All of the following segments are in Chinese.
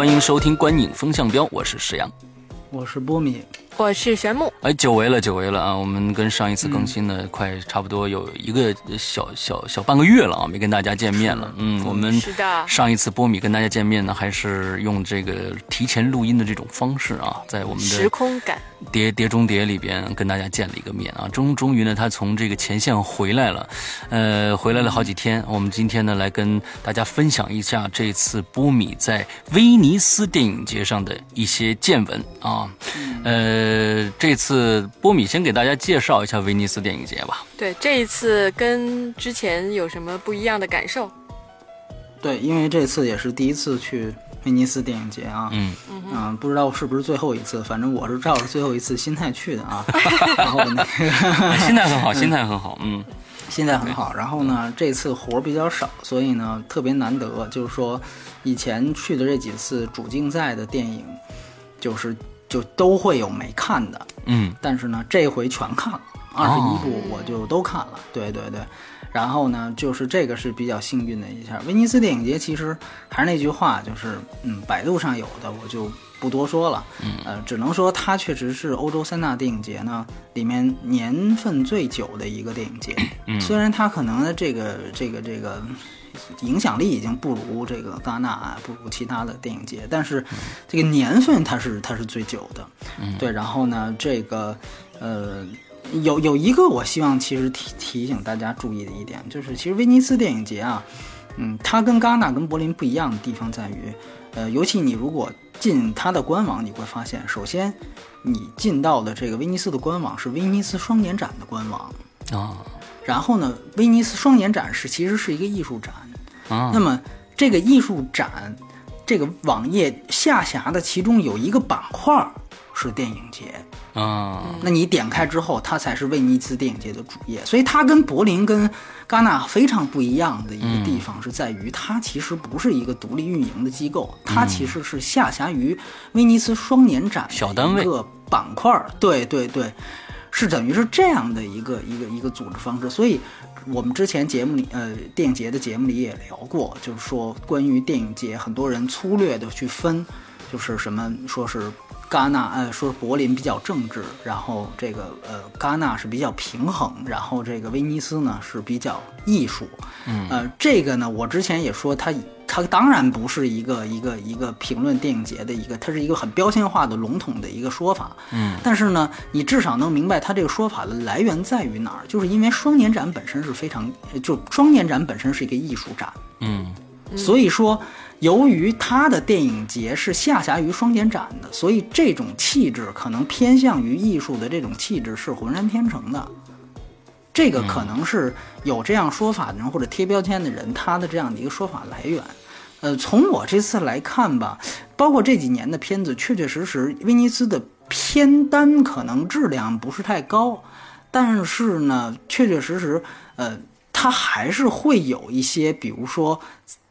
欢迎收听《观影风向标》，我是石阳。我是波米，我是玄木。哎，久违了，久违了啊！我们跟上一次更新呢，快差不多有一个小小小半个月了啊，没跟大家见面了。嗯，我们是的上一次波米跟大家见面呢，还是用这个提前录音的这种方式啊，在我们的时空感。碟碟中谍里边跟大家见了一个面啊，终终于呢，他从这个前线回来了，呃，回来了好几天。我们今天呢，来跟大家分享一下这次波米在威尼斯电影节上的一些见闻啊。呃，这次波米先给大家介绍一下威尼斯电影节吧。对，这一次跟之前有什么不一样的感受？对，因为这次也是第一次去威尼斯电影节啊，嗯。嗯、不知道是不是最后一次，反正我是照着最后一次心态去的啊，然后那个心态很好，心态很好，嗯。心态很好，然后呢，这次活儿比较少，所以呢特别难得，就是说以前去的这几次主竞赛的电影，就是就都会有没看的，嗯但是呢，这回全看了，二十一部我就都看了。对对对，然后呢，就是这个是比较幸运的一下。威尼斯电影节其实还是那句话，就是嗯，百度上有的我就不多说了。嗯，呃，只能说它确实是欧洲三大电影节呢里面年份最久的一个电影节。嗯虽然它可能的这个这个这个。影响力已经不如这个戛纳啊，不如其他的电影节，但是这个年份它是它是最久的，嗯对。然后呢，这个呃，有有一个我希望其实提提醒大家注意的一点，就是其实威尼斯电影节啊，嗯，它跟戛纳跟柏林不一样的地方在于，呃，尤其你如果进它的官网，你会发现，首先你进到的这个威尼斯的官网是威尼斯双年展的官网，啊然后呢，威尼斯双年展是其实是一个艺术展，啊。那么这个艺术展这个网页下辖的其中有一个板块儿是电影节，啊。那你点开之后，它才是威尼斯电影节的主页，所以它跟柏林、跟戛纳非常不一样的一个地方是在于，它其实不是一个独立运营的机构，它其实是下辖于威尼斯双年展小单位。一个板块儿。对对对，是等于是这样的一个一个一个组织方式，所以。我们之前节目里，呃，电影节的节目里也聊过，就是说关于电影节，很多人粗略的去分，就是什么说是戛纳，呃，说柏林比较政治，然后这个呃戛纳是比较平衡，然后这个威尼斯呢是比较艺术，嗯，呃，这个呢我之前也说它它当然不是一个一个一个评论电影节的一个，它是一个很标签化的笼统的一个说法，嗯，但是呢你至少能明白它这个说法的来源在于哪儿，就是因为双年展本身是非常，就双年展本身是一个艺术展，嗯。所以说，由于它的电影节是下辖于双年展的，所以这种气质可能偏向于艺术的这种气质是浑然天成的。这个可能是有这样说法的人或者贴标签的人，他的这样的一个说法来源。呃，从我这次来看吧，包括这几年的片子，确确实实威尼斯的片单可能质量不是太高，但是呢，确确实实，呃，它还是会有一些，比如说，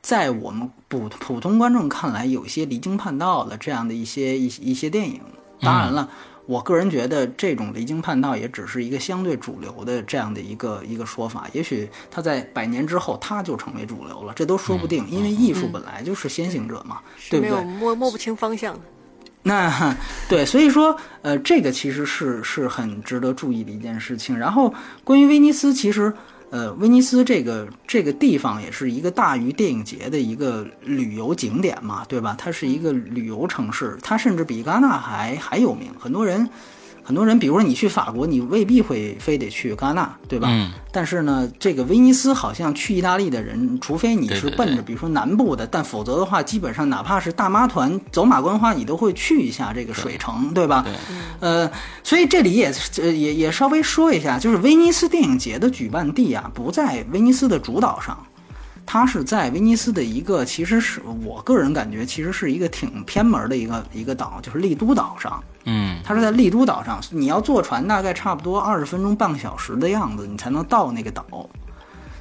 在我们普普通观众看来，有些离经叛道的这样的一些一一些电影。当然了，我个人觉得这种离经叛道也只是一个相对主流的这样的一个一个说法，也许它在百年之后它就成为主流了，这都说不定，因为艺术本来就是先行者嘛，对不对没有？摸摸不清方向的。那对，所以说，呃，这个其实是是很值得注意的一件事情。然后，关于威尼斯，其实，呃，威尼斯这个这个地方也是一个大于电影节的一个旅游景点嘛，对吧？它是一个旅游城市，它甚至比戛纳还还有名。很多人，很多人，比如说你去法国，你未必会非得去戛纳，对吧？嗯但是呢，这个威尼斯好像去意大利的人，除非你是奔着比如说南部的，但否则的话，基本上哪怕是大妈团走马观花，你都会去一下这个水城，对吧？对，呃，所以这里也呃也也稍微说一下，就是威尼斯电影节的举办地啊，不在威尼斯的主岛上，它是在威尼斯的一个，其实是我个人感觉，其实是一个挺偏门的一个一个岛，就是丽都岛上。嗯它是在丽都岛上，你要坐船大概差不多二十分钟半个小时的样子，你才能到那个岛。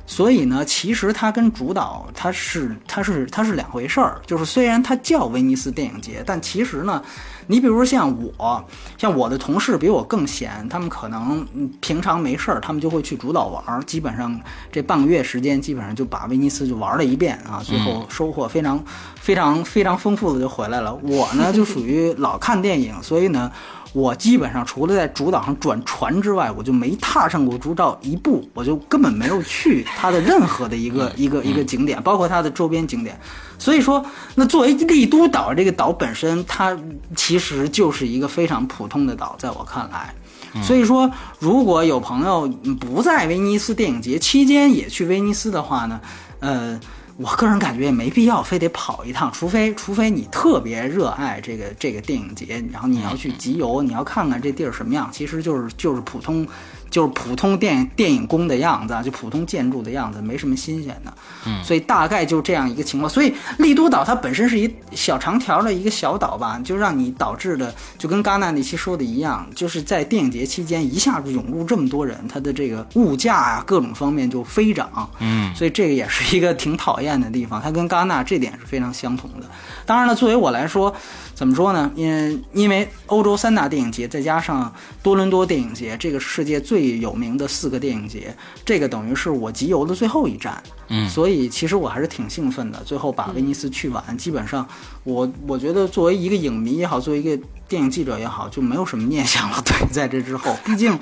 所以呢，其实它跟主岛它是它是它是两回事儿。就是虽然它叫威尼斯电影节，但其实呢，你比如说像我，像我的同事比我更闲，他们可能嗯平常没事儿，他们就会去主导玩儿，基本上这半个月时间，基本上就把威尼斯就玩了一遍啊，最后收获非常非常非常丰富的就回来了。我呢就属于老看电影，所以呢。我基本上除了在主岛上转船之外，我就没踏上过主岛一步，我就根本没有去它的任何的一个一个一个景点，包括它的周边景点。所以说，那作为丽都岛这个岛本身，它其实就是一个非常普通的岛，在我看来。所以说，如果有朋友不在威尼斯电影节期间也去威尼斯的话呢，呃。我个人感觉也没必要非得跑一趟，除非除非你特别热爱这个这个电影节，然后你要去集邮，你要看看这地儿什么样，其实就是就是普通就是普通电影电影宫的样子，就普通建筑的样子，没什么新鲜的。嗯，所以大概就这样一个情况。所以丽都岛它本身是一小长条的一个小岛吧，就让你导致的就跟戛纳那期说的一样，就是在电影节期间一下子涌入这么多人，它的这个物价啊各种方面就飞涨。嗯所以这个也是一个挺讨厌的地方，它跟戛纳这点是非常相同的。当然了，作为我来说，怎么说呢？因因为欧洲三大电影节，再加上多伦多电影节，这个世界最有名的四个电影节，这个等于是我集邮的最后一站。嗯所以其实我还是挺兴奋的。最后把威尼斯去完，基本上我我觉得作为一个影迷也好，作为一个电影记者也好，就没有什么念想了。对，在这之后，毕竟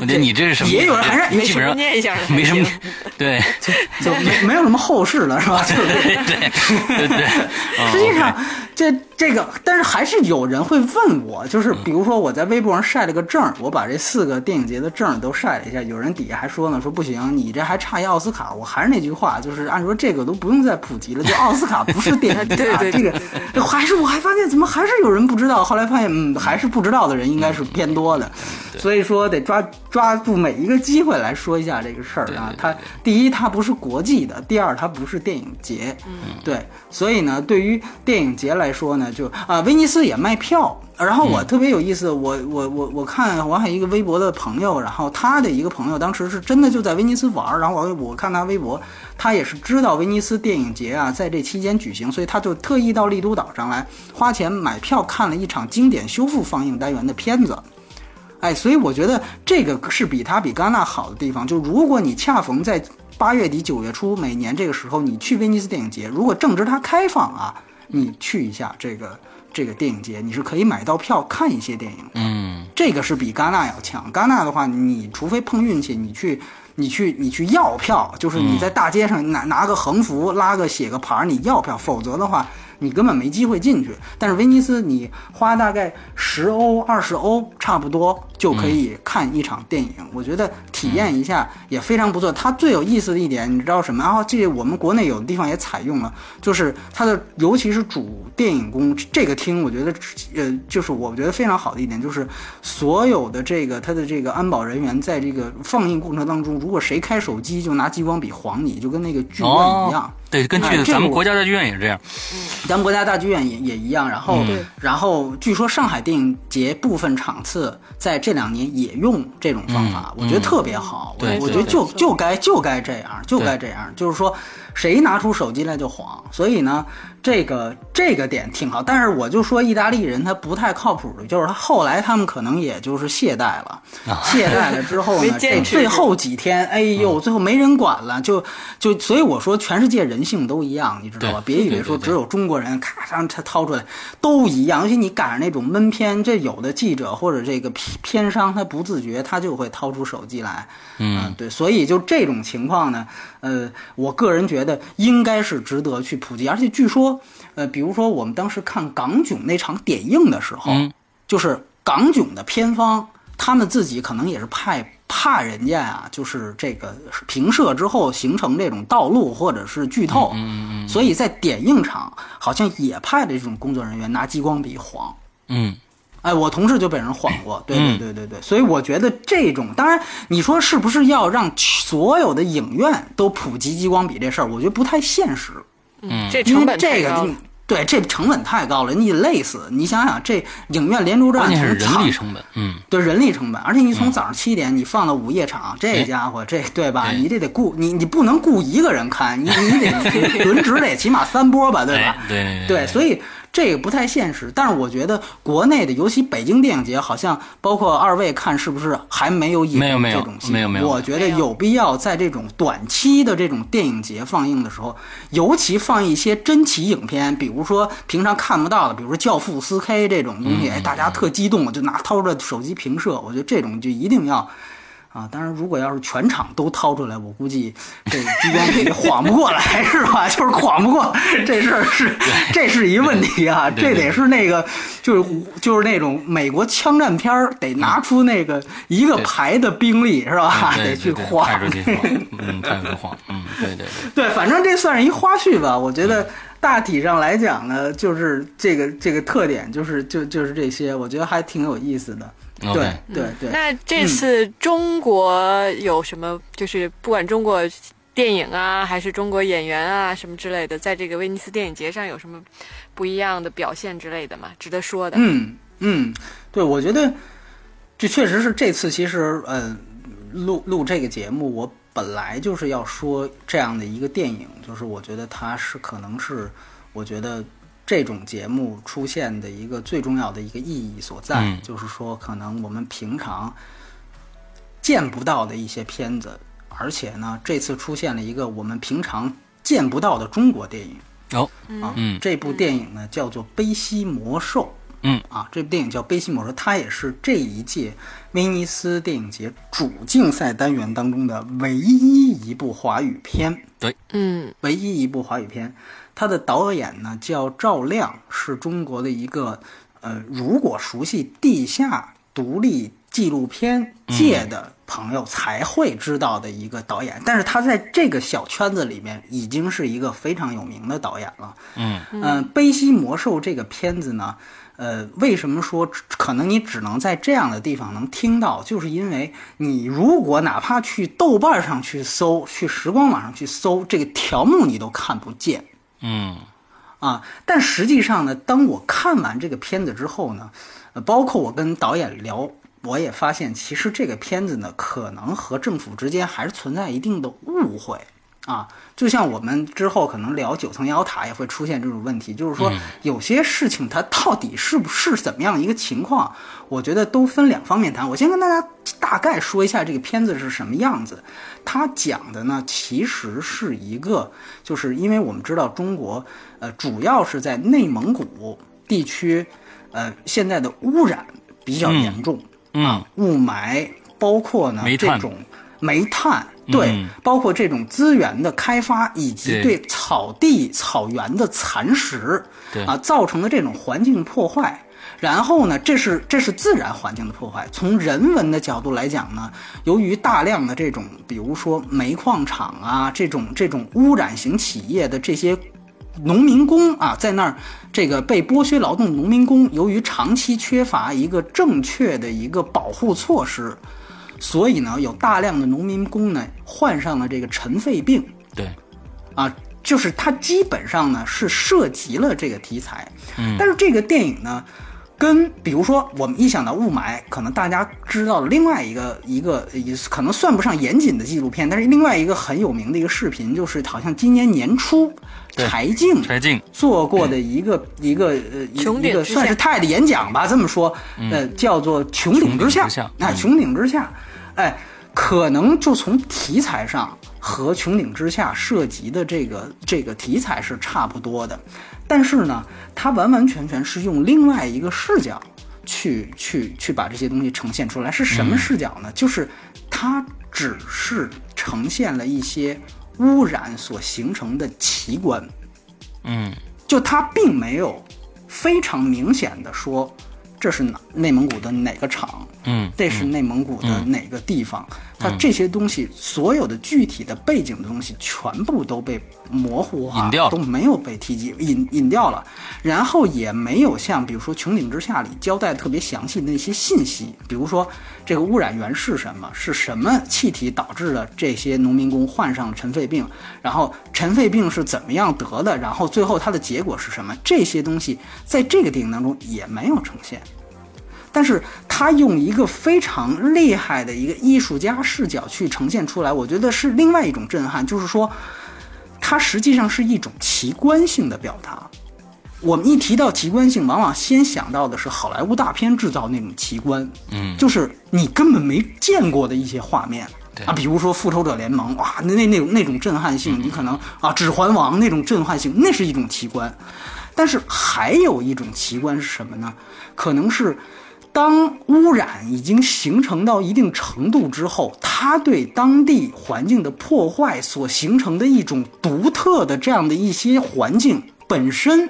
我觉得你这是什么？也有人还是没什么念想没什么，对就没没有什么后事了，是吧？就是对对对对，哦实际上，这这个，但是还是有人会问我，就是比如说我在微博上晒了个证儿，我把这四个电影节的证儿都晒了一下，有人底下还说呢，说不行，你这还差一奥斯卡。我还是那句话，就是按说这个都不用再普及了，就奥斯卡不是电影节 啊，对对这个这还是我还发现怎么还是有人不知道，后来发现嗯，还是不知道的人应该是偏多的，所以说得抓抓住每一个机会来说一下这个事儿啊。它第一，它不是国际的；第二，它不是电影节。嗯，对，所以呢，对于电影节来说呢，就啊、威尼斯也卖票。然后我特别有意思，我我我我看王海一个微博的朋友，然后他的一个朋友当时是真的就在威尼斯玩儿，然后我我看他微博，他也是知道威尼斯电影节啊在这期间举行，所以他就特意到丽都岛上来花钱买票看了一场经典修复放映单元的片子。哎，所以我觉得这个是比他比戛纳好的地方。就如果你恰逢在八月底九月初每年这个时候你去威尼斯电影节，如果正值它开放啊，你去一下这个这个电影节，你是可以买到票看一些电影的。嗯这个是比戛纳要强。戛纳的话，你除非碰运气，你去你去你去要票，就是你在大街上拿拿个横幅拉个写个牌儿，你要票，否则的话。你根本没机会进去，但是威尼斯你花大概十欧、二十欧差不多就可以看一场电影，我觉得体验一下也非常不错。它最有意思的一点，你知道什么？然后这我们国内有的地方也采用了，就是它的尤其是主电影宫这个厅，我觉得呃，就是我觉得非常好的一点，就是所有的这个它的这个安保人员在这个放映过程当中，如果谁开手机就拿激光笔晃你，就跟那个剧院一样。哦，对，跟哎去这个我咱们国家大剧院也是这样。咱们国家大剧院也也一样，然后、嗯然后据说上海电影节部分场次在这两年也用这种方法，嗯我觉得特别好。我觉得就就该就该这样，就该这样，就是说谁拿出手机来就晃。所以呢，这个这个点挺好，但是我就说意大利人他不太靠谱的，就是他后来他们可能也就是懈怠了，懈怠了之后没呢，最后几天，哎呦，最后没人管了，就就所以我说全世界人性都一样，你知道吧？别以为说只有中国人咔嚓他掏出来都一样，尤其你赶上那种闷片，这有的记者或者这个片片商他不自觉，他就会掏出手机来，嗯。对，所以就这种情况呢，呃，我个人觉得应该是值得去普及，而且据说，呃，比如说我们当时看港囧那场点映的时候，嗯。就是港囧的片方，他们自己可能也是派怕人家啊，就是这个平射之后形成这种道路或者是剧透，嗯嗯所以在点映场好像也派了这种工作人员拿激光笔晃。嗯。哎，我同事就被人晃过，对对嗯。对对对，所以我觉得这种，当然你说是不是要让所有的影院都普及激光笔这事儿，我觉得不太现实，嗯，这因成本为这个太高了。你对这成本太高了，你累死。你想想，这影院连轴转关键是人力成本，嗯，对人力成本，而且你从早上七点你放到午夜场，这家伙这对吧？你这得雇你，你不能雇一个人看，你你得 轮值得起码三波吧，对吧？对。对，所以这个不太现实。但是我觉得国内的，尤其北京电影节，好像包括二位看是不是还没有引没有没有这种戏没有没有我觉得有有必要在这种短期的这种电影节放映的时候，尤其放一些珍奇影片，比如说平常看不到的，比如说《教父》四 K 这种东嗯西，哎，大家特激动，就拿掏出来手机平射。我觉得这种就一定要。啊，当然，如果要是全场都掏出来，我估计这激光笔晃不过来，是吧？就是晃不过，这事儿是这是一问题啊，这得是那个就是就是那种美国枪战片儿，得拿出那个一个排的兵力，是吧？得去晃。嗯，派出去晃，嗯，对对对。对，反正这算是一花絮吧。我觉得大体上来讲呢，就是这个这个特点，就是就就是这些，我觉得还挺有意思的。对对对。那这次中国有什么？就是不管中国电影啊，还是中国演员啊什么之类的，在这个威尼斯电影节上有什么不一样的表现之类的吗？值得说的？嗯嗯，对，我觉得这确实是这次其实呃录录这个节目，我本来就是要说这样的一个电影，就是我觉得它是可能是我觉得这种节目出现的一个最重要的一个意义所在，嗯就是说可能我们平常见不到的一些片子，而且呢，这次出现了一个我们平常见不到的中国电影。哦，啊，嗯这部电影呢叫做《悲西魔兽》。嗯啊，这部电影叫《悲西魔兽》，它也是这一届威尼斯电影节主竞赛单元当中的唯一一部华语片，对嗯唯一一部华语片。它的导演呢叫赵亮，是中国的一个呃，如果熟悉地下独立纪录片界的朋友才会知道的一个导演。但是他在这个小圈子里面已经是一个非常有名的导演了。嗯嗯，悲西魔兽》这个片子呢，呃，为什么说可能你只能在这样的地方能听到？就是因为你如果哪怕去豆瓣上去搜，去时光网上去搜，这个条目你都看不见嗯啊。但实际上呢，当我看完这个片子之后呢，呃，包括我跟导演聊。我也发现，其实这个片子呢，可能和政府之间还是存在一定的误会啊。就像我们之后可能聊九层妖塔也会出现这种问题，就是说有些事情它到底是不是怎么样一个情况，我觉得都分两方面谈。我先跟大家大概说一下这个片子是什么样子。它讲的呢，其实是一个，就是因为我们知道中国，呃，主要是在内蒙古地区，呃，现在的污染比较严重。嗯雾霾，包括呢这种煤炭，对，嗯包括这种资源的开发以及对对草地、草原的蚕食，啊，造成的这种环境破坏。然后呢，这是这是自然环境的破坏。从人文的角度来讲呢，由于大量的这种，比如说煤矿厂啊，这种这种污染型企业的这些农民工啊，在那儿这个被剥削劳动农民工，由于长期缺乏一个正确的一个保护措施，所以呢，有大量的农民工呢患上了这个尘肺病。对，啊，就是它基本上呢是涉及了这个题材，嗯。但是这个电影呢。跟比如说，我们一想到雾霾，可能大家知道另外一个一个也可能算不上严谨的纪录片，但是另外一个很有名的一个视频，就是好像今年年初对柴静柴静，做过的一个、一个呃一一个算是他的演讲吧，这么说，呃，叫做《穹顶之下》穹顶之下。哎，嗯穹顶之下，哎，可能就从题材上和《穹顶之下》涉及的这个这个题材是差不多的，但是呢，它完完全全是用另外一个视角去去去把这些东西呈现出来。是什么视角呢？就是它只是呈现了一些污染所形成的奇观。嗯就它并没有非常明显的说，这是哪内蒙古的哪个厂，嗯，这是内蒙古的哪个地方，它这些东西所有的具体的背景的东西全部都被模糊化，隐掉都没有被提及，隐隐掉了，然后也没有像比如说《穹顶之下》里交代特别详细的那些信息，比如说这个污染源是什么，是什么气体导致了这些农民工患上了尘肺病，然后尘肺病是怎么样得的，然后最后它的结果是什么，这些东西在这个电影当中也没有呈现。但是他用一个非常厉害的一个艺术家视角去呈现出来，我觉得是另外一种震撼，就是说，它实际上是一种奇观性的表达。我们一提到奇观性，往往先想到的是好莱坞大片制造那种奇观，嗯，就是你根本没见过的一些画面。啊，比如说《复仇者联盟》，哇，那那那种那种震撼性，你可能啊，《指环王》那种震撼性，那是一种奇观。但是还有一种奇观是什么呢？可能是当污染已经形成到一定程度之后，它对当地环境的破坏所形成的一种独特的这样的一些环境本身，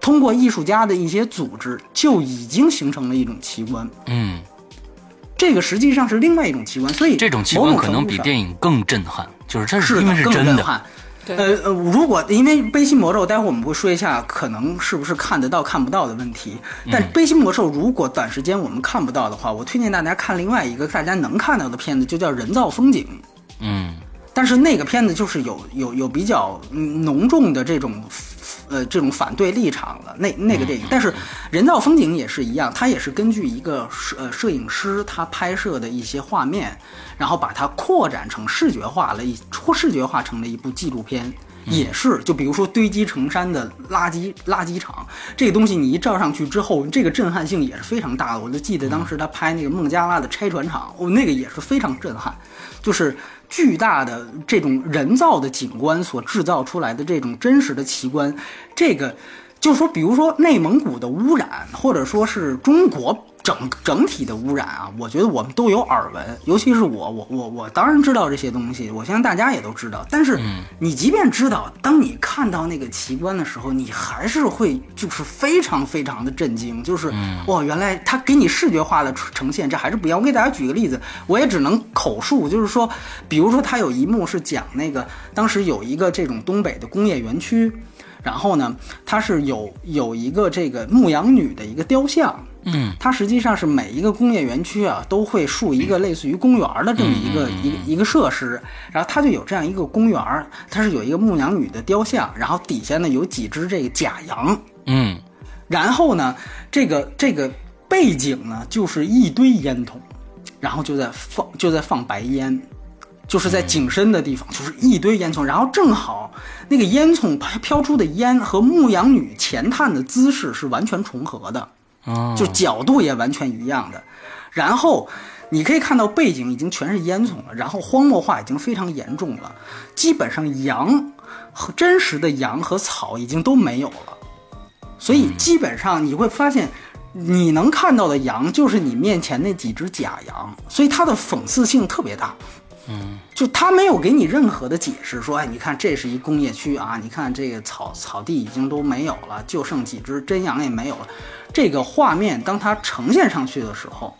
通过艺术家的一些组织就已经形成了一种奇观。嗯，这个实际上是另外一种奇观，所以这种奇观可能比电影更震撼，就是这是因为是真的。呃呃，如果因为悲心魔咒，待会儿我们会说一下，可能是不是看得到看不到的问题。但悲心魔咒如果短时间我们看不到的话，我推荐大家看另外一个大家能看到的片子，就叫《人造风景》。嗯但是那个片子就是有有有比较嗯浓重的这种呃这种反对立场了。那那个电影，但是《人造风景》也是一样，它也是根据一个摄呃摄影师他拍摄的一些画面，然后把它扩展成视觉化了一或视觉化成了一部纪录片。也是，就比如说堆积成山的垃圾垃圾场，这个东西你一照上去之后，这个震撼性也是非常大的。我就记得当时他拍那个孟加拉的拆船厂，哦，那个也是非常震撼，就是巨大的这种人造的景观所制造出来的这种真实的奇观，这个就是说，比如说内蒙古的污染，或者说是中国整整体的污染啊，我觉得我们都有耳闻，尤其是我，我我我当然知道这些东西，我相信大家也都知道。但是你即便知道，当你看到那个奇观的时候，你还是会就是非常非常的震惊，就是哇，原来它给你视觉化的呈现，这还是不一样。我给大家举个例子，我也只能口述，就是说，比如说它有一幕是讲那个当时有一个这种东北的工业园区。然后呢，它是有有一个这个牧羊女的一个雕像，嗯，它实际上是每一个工业园区啊都会竖一个类似于公园的这么一个、一个一个设施，然后它就有这样一个公园，它是有一个牧羊女的雕像，然后底下呢有几只这个假羊，嗯。然后呢，这个这个背景呢就是一堆烟筒，然后就在放就在放白烟，就是在景深的地方，就是一堆烟囱，然后正好那个烟囱飘飘出的烟和牧羊女前探的姿势是完全重合的，哦，就角度也完全一样的。然后你可以看到背景已经全是烟囱了，然后荒漠化已经非常严重了，基本上羊和真实的羊和草已经都没有了，所以基本上你会发现。你能看到的羊就是你面前那几只假羊，所以它的讽刺性特别大。嗯就他没有给你任何的解释，说，哎，你看这是一工业区啊，你看这个草草地已经都没有了，就剩几只真羊也没有了。这个画面当它呈现上去的时候，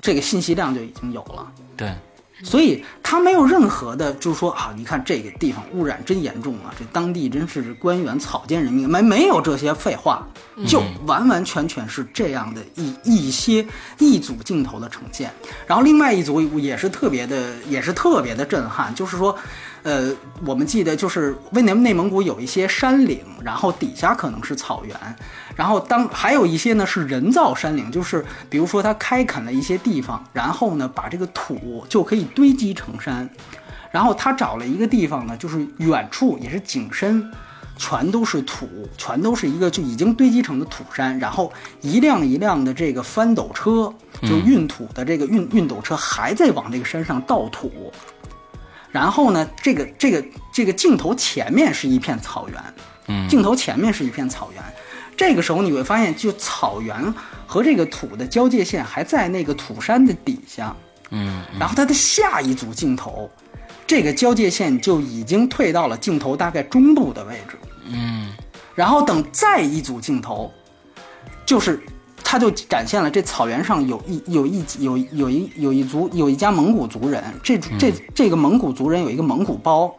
这个信息量就已经有了。对，所以他没有任何的，就是说啊，你看这个地方污染真严重啊，这当地真是官员草菅人命，没没有这些废话，就完完全全是这样的一一些一组镜头的呈现。然后另外一组也是特别的，也是特别的震撼，就是说。呃，我们记得就是为内内蒙古有一些山岭，然后底下可能是草原，然后当还有一些呢是人造山岭，就是比如说它开垦了一些地方，然后呢把这个土就可以堆积成山，然后他找了一个地方呢，就是远处也是景深，全都是土，全都是一个就已经堆积成的土山，然后一辆一辆的这个翻斗车，就运土的这个运运斗车还在往这个山上倒土。然后呢，这个这个这个镜头前面是一片草原，嗯镜头前面是一片草原。这个时候你会发现，就草原和这个土的交界线还在那个土山的底下，嗯然后它的下一组镜头，这个交界线就已经退到了镜头大概中部的位置，嗯然后等再一组镜头，就是他就展现了这草原上有一有一有有一有一族有一家蒙古族人，这这这个蒙古族人有一个蒙古包，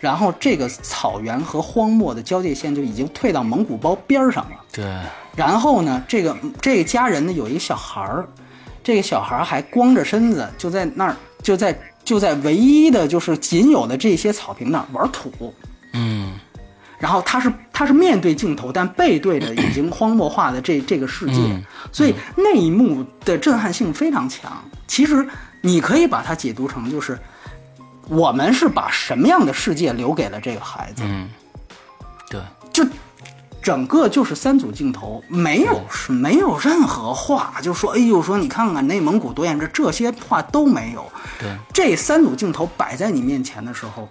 然后这个草原和荒漠的交界线就已经退到蒙古包边儿上了。对，然后呢，这个这个家人呢有一个小孩儿，这个小孩儿还光着身子就在那儿就在就在唯一的就是仅有的这些草坪那儿玩土。嗯然后他是他是面对镜头，但背对着已经荒漠化的这这个世界，嗯所以那一幕的震撼性非常强。其实你可以把它解读成就是，我们是把什么样的世界留给了这个孩子，嗯，对，就整个就是三组镜头，没有是没有任何话，就说哎呦说你看看内蒙古多严这这些话都没有。对，这三组镜头摆在你面前的时候，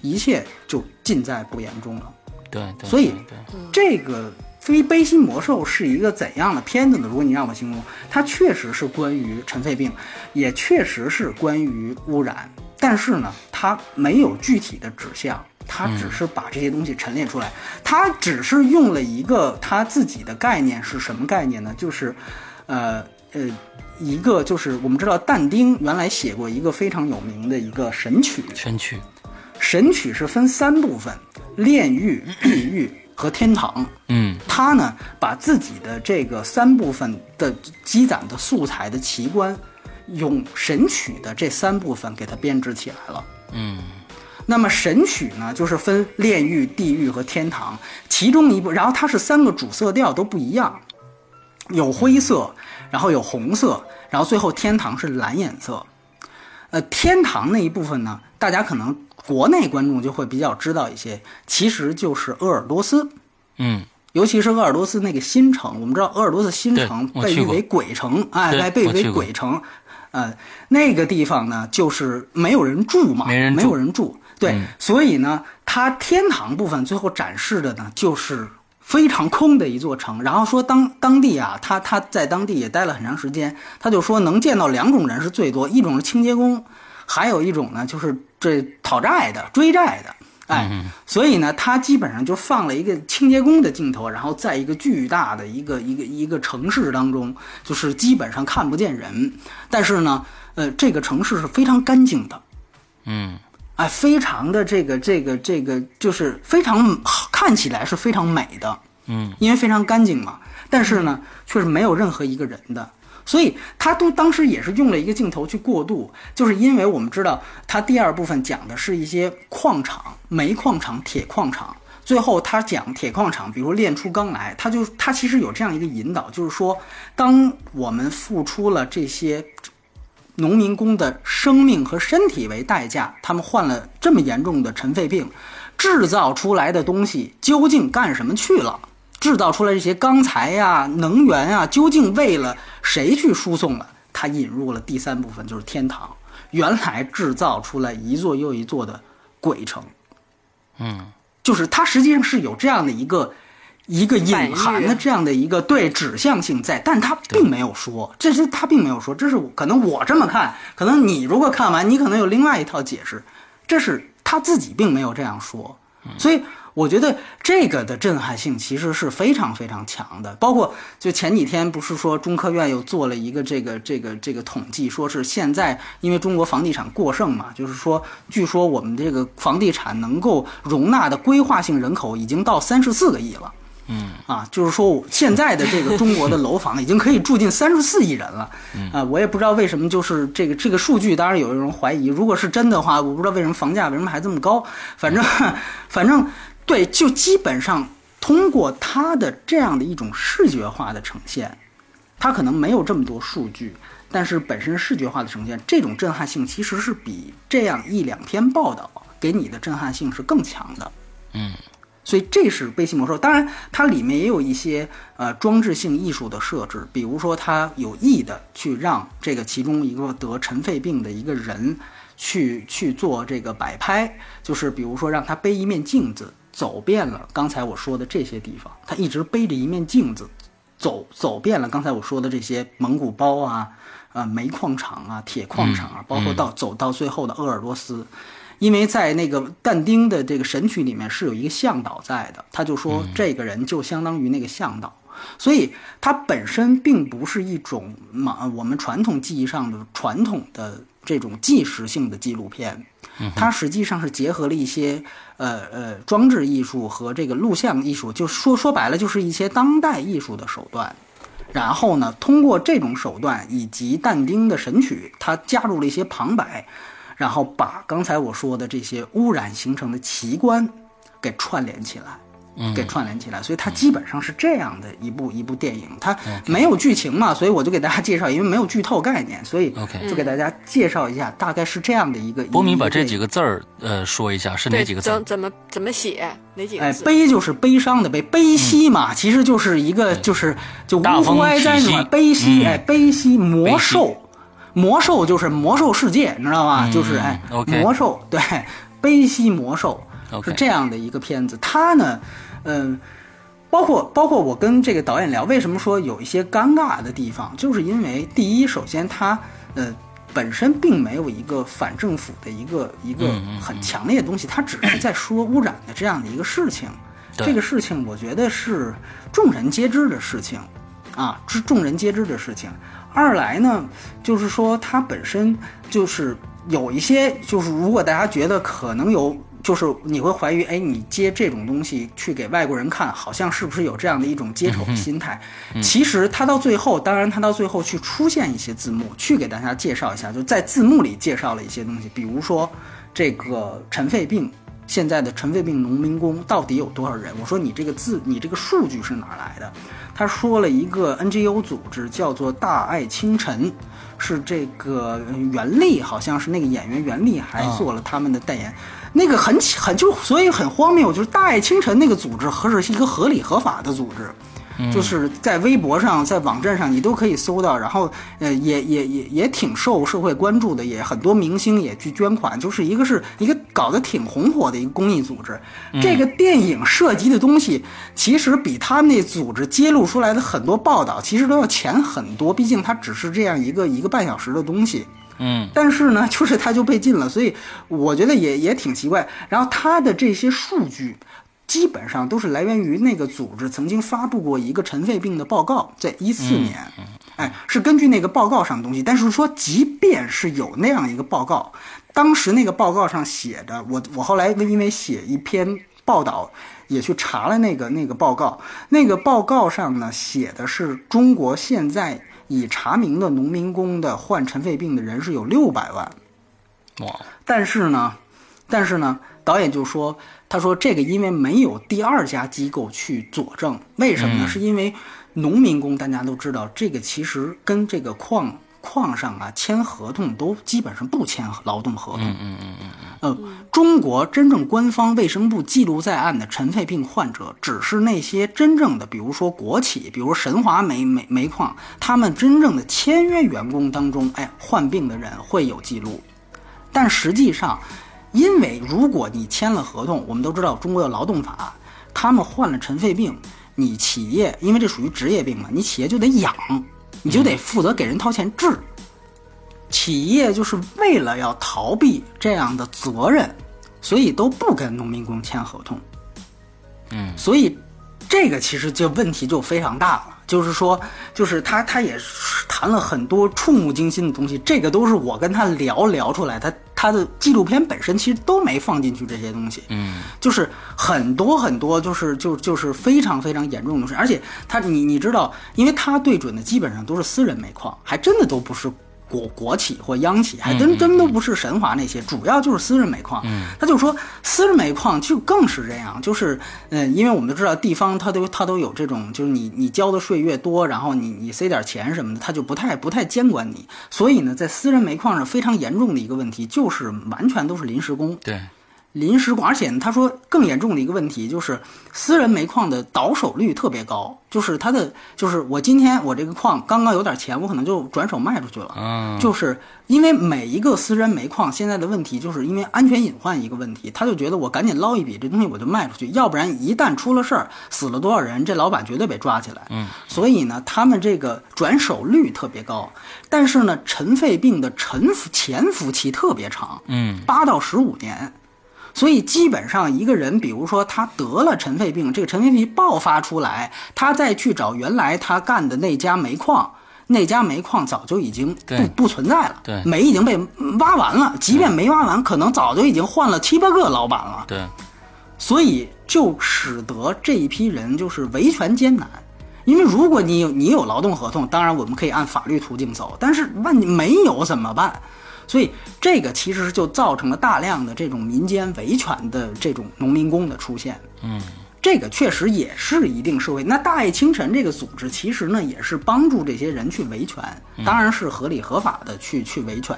一切就尽在不言中了。对对，所以对，这个《非悲心魔兽》是一个怎样的片子呢？如果你让我形容，它确实是关于尘肺病，也确实是关于污染，但是呢，它没有具体的指向，它只是把这些东西陈列出来，它只是用了一个他自己的概念是什么概念呢？就是，呃呃。一个就是我们知道，但丁原来写过一个非常有名的一个神曲，神曲，神曲是分三部分：炼狱、地狱和天堂。嗯他呢，把自己的这个三部分的积攒的素材的奇观，用神曲的这三部分给它编织起来了。嗯那么神曲呢，就是分炼狱、地狱和天堂，其中一部，然后它是三个主色调都不一样，有灰色，然后有红色，然后最后天堂是蓝颜色。呃，天堂那一部分呢，大家可能国内观众就会比较知道一些，其实就是鄂尔多斯。嗯尤其是鄂尔多斯那个新城，我们知道鄂尔多斯新城被誉为鬼城，哎，被被誉为鬼城，呃，那个地方呢，就是没有人住嘛，没有人住，对，嗯所以呢，它天堂部分最后展示的呢，就是非常空的一座城。然后说当当地啊，他他在当地也待了很长时间，他就说能见到两种人是最多，一种是清洁工，还有一种呢就是这讨债的、追债的。哎，所以呢，他基本上就放了一个清洁工的镜头，然后在一个巨大的一个一个一个城市当中，就是基本上看不见人，但是呢，呃，这个城市是非常干净的，嗯。哎，非常的这个这个这个，就是非常看起来是非常美的，嗯。因为非常干净嘛。但是呢，却是没有任何一个人的，所以他都当时也是用了一个镜头去过渡，就是因为我们知道他第二部分讲的是一些矿场、煤矿场、铁矿场。最后他讲铁矿场，比如炼出钢来，他就他其实有这样一个引导，就是说，当我们付出了这些农民工的生命和身体为代价，他们患了这么严重的尘肺病，制造出来的东西究竟干什么去了？制造出来这些钢材呀、能源啊，究竟为了谁去输送了？他引入了第三部分，就是天堂。原来制造出来一座又一座的鬼城，嗯就是它实际上是有这样的一个一个隐含的这样的一个对指向性在，但他并没有说，这是他并没有说，这是可能我这么看，可能你如果看完，你可能有另外一套解释，这是他自己并没有这样说，所以我觉得这个的震撼性其实是非常非常强的。包括就前几天不是说中科院又做了一个这个这个这个统计，说是现在因为中国房地产过剩嘛，就是说据说我们这个房地产能够容纳的规划性人口已经到三十四个亿了。嗯啊，就是说现在的这个中国的楼房已经可以住进 三十四亿人了，啊，我也不知道为什么，就是这个这个数据，当然有人怀疑，如果是真的话，我不知道为什么房价为什么还这么高，反正反正对，就基本上通过它的这样的一种视觉化的呈现，它可能没有这么多数据，但是本身视觉化的呈现，这种震撼性其实是比这样一两篇报道给你的震撼性是更强的。嗯所以这是悲喜魔兽。当然，它里面也有一些呃装置性艺术的设置，比如说它有意的去让这个其中一个得尘肺病的一个人去去做这个摆拍，就是比如说让他背一面镜子，走遍了刚才我说的这些地方，他一直背着一面镜子。走走遍了刚才我说的这些蒙古包啊、呃煤矿场啊、铁矿场啊，包括到走到最后的鄂尔多斯，因为在那个但丁的这个神曲里面是有一个向导在的，他就说这个人就相当于那个向导，所以它本身并不是一种嘛我们传统记忆上的传统的这种纪实性的纪录片，它实际上是结合了一些呃呃装置艺术和这个录像艺术，就说说白了就是一些当代艺术的手段。然后呢，通过这种手段以及但丁的《神曲》，它加入了一些旁白，然后把刚才我说的这些污染形成的奇观给串联起来。给串联起来，所以它基本上是这样的一部一部电影，它没有剧情嘛，所以我就给大家介绍，因为没有剧透概念，所以 OK 就给大家介绍一下，大概是这样的一个。波米把这几个，个字儿呃说一下，是哪对，几个字儿怎？怎么怎么写？哪几哎个，字？悲就是悲伤的悲，悲兮嘛，其实就是一个就是就呜呼哀哉什么悲戚，嗯哎，悲兮魔兽，魔兽就是魔兽世界，你知道吗？嗯就是哎魔兽对，悲兮魔兽是这样的一个片子，它呢，嗯。包括包括我跟这个导演聊，为什么说有一些尴尬的地方，就是因为第一，首先他呃本身并没有一个反政府的一个一个很强烈的东西，他只是在说污染的这样的一个事情。这个事情我觉得是众人皆知的事情，啊，是众人皆知的事情。二来呢，就是说它本身就是有一些，就是如果大家觉得可能有，就是你会怀疑，哎，你接这种东西去给外国人看，好像是不是有这样的一种接丑的心态？其实他到最后，当然他到最后去出现一些字幕，去给大家介绍一下，就在字幕里介绍了一些东西，比如说这个尘肺病。现在的尘肺病农民工到底有多少人？我说你这个字，你这个数据是哪儿来的？他说了一个 NGO 组织叫做大爱清晨，是这个袁立，好像是那个演员袁立还做了他们的代言。那个很很就所以很荒谬，就是大爱清晨那个组织何止是一个合理合法的组织。就是在微博上，在网站上你都可以搜到，然后呃也也也也挺受社会关注的，也很多明星也去捐款，就是一个是一个搞得挺红火的一个公益组织。这个电影涉及的东西，其实比他们那组织揭露出来的很多报道，其实都要浅很多，毕竟它只是这样一个一个半小时的东西。嗯但是呢，就是他就被禁了，所以我觉得也也挺奇怪。然后他的这些数据。基本上都是来源于那个组织曾经发布过一个尘肺病的报告，在一四年，哎，是根据那个报告上的东西。但是说，即便是有那样一个报告，当时那个报告上写着，我我后来因为写一篇报道，也去查了那个那个报告，那个报告上呢写的是中国现在已查明的农民工的患尘肺病的人是有六百万，哇，但是呢，但是呢，导演就说，他说这个因为没有第二家机构去佐证，为什么呢？是因为农民工大家都知道，这个其实跟这个矿矿上啊签合同都基本上不签劳动合同。嗯嗯嗯嗯呃，中国真正官方卫生部记录在案的尘肺病患者，只是那些真正的，比如说国企，比如神华煤煤煤矿，他们真正的签约员工当中，哎，患病的人会有记录。但实际上，因为如果你签了合同，我们都知道中国的劳动法，他们患了尘肺病，你企业因为这属于职业病嘛，你企业就得养，你就得负责给人掏钱治。企业就是为了要逃避这样的责任，所以都不跟农民工签合同。嗯，所以这个其实就问题就非常大了。就是说，就是他他也谈了很多触目惊心的东西，这个都是我跟他聊聊出来，他他的纪录片本身其实都没放进去这些东西。嗯就是很多很多，就是就就是非常非常严重的事，而且他你你知道，因为他对准的基本上都是私人煤矿，还真的都不是国国企或央企，还真真都不是神华那些，主要就是私人煤矿。他就说私人煤矿就更是这样，就是嗯，因为我们都知道地方它都它都有这种，就是你你交的税越多，然后你你塞点钱什么的，他就不太不太监管你。所以呢，在私人煤矿上非常严重的一个问题就是完全都是临时工。对，临时工，而且呢他说更严重的一个问题就是私人煤矿的倒手率特别高，就是它的就是我今天我这个矿刚刚有点钱，我可能就转手卖出去了。嗯就是因为每一个私人煤矿现在的问题，就是因为安全隐患一个问题，他就觉得我赶紧捞一笔这东西我就卖出去，要不然一旦出了事儿，死了多少人，这老板绝对被抓起来。嗯，所以呢，他们这个转手率特别高，但是呢，尘肺病的沉浮潜伏期特别长，嗯八到十五年。所以基本上一个人，比如说他得了尘肺病，这个尘肺病爆发出来，他再去找原来他干的那家煤矿，那家煤矿早就已经不不存在了，对煤已经被挖完了，即便没挖完，可能早就已经换了七八个老板了。对，所以就使得这一批人就是维权艰难。因为如果你有你有劳动合同，当然我们可以按法律途径走，但是万一没有怎么办？所以这个其实就造成了大量的这种民间维权的这种农民工的出现。嗯，这个确实也是一定社会。那大爱清晨这个组织其实呢，也是帮助这些人去维权，当然是合理合法的去去维权，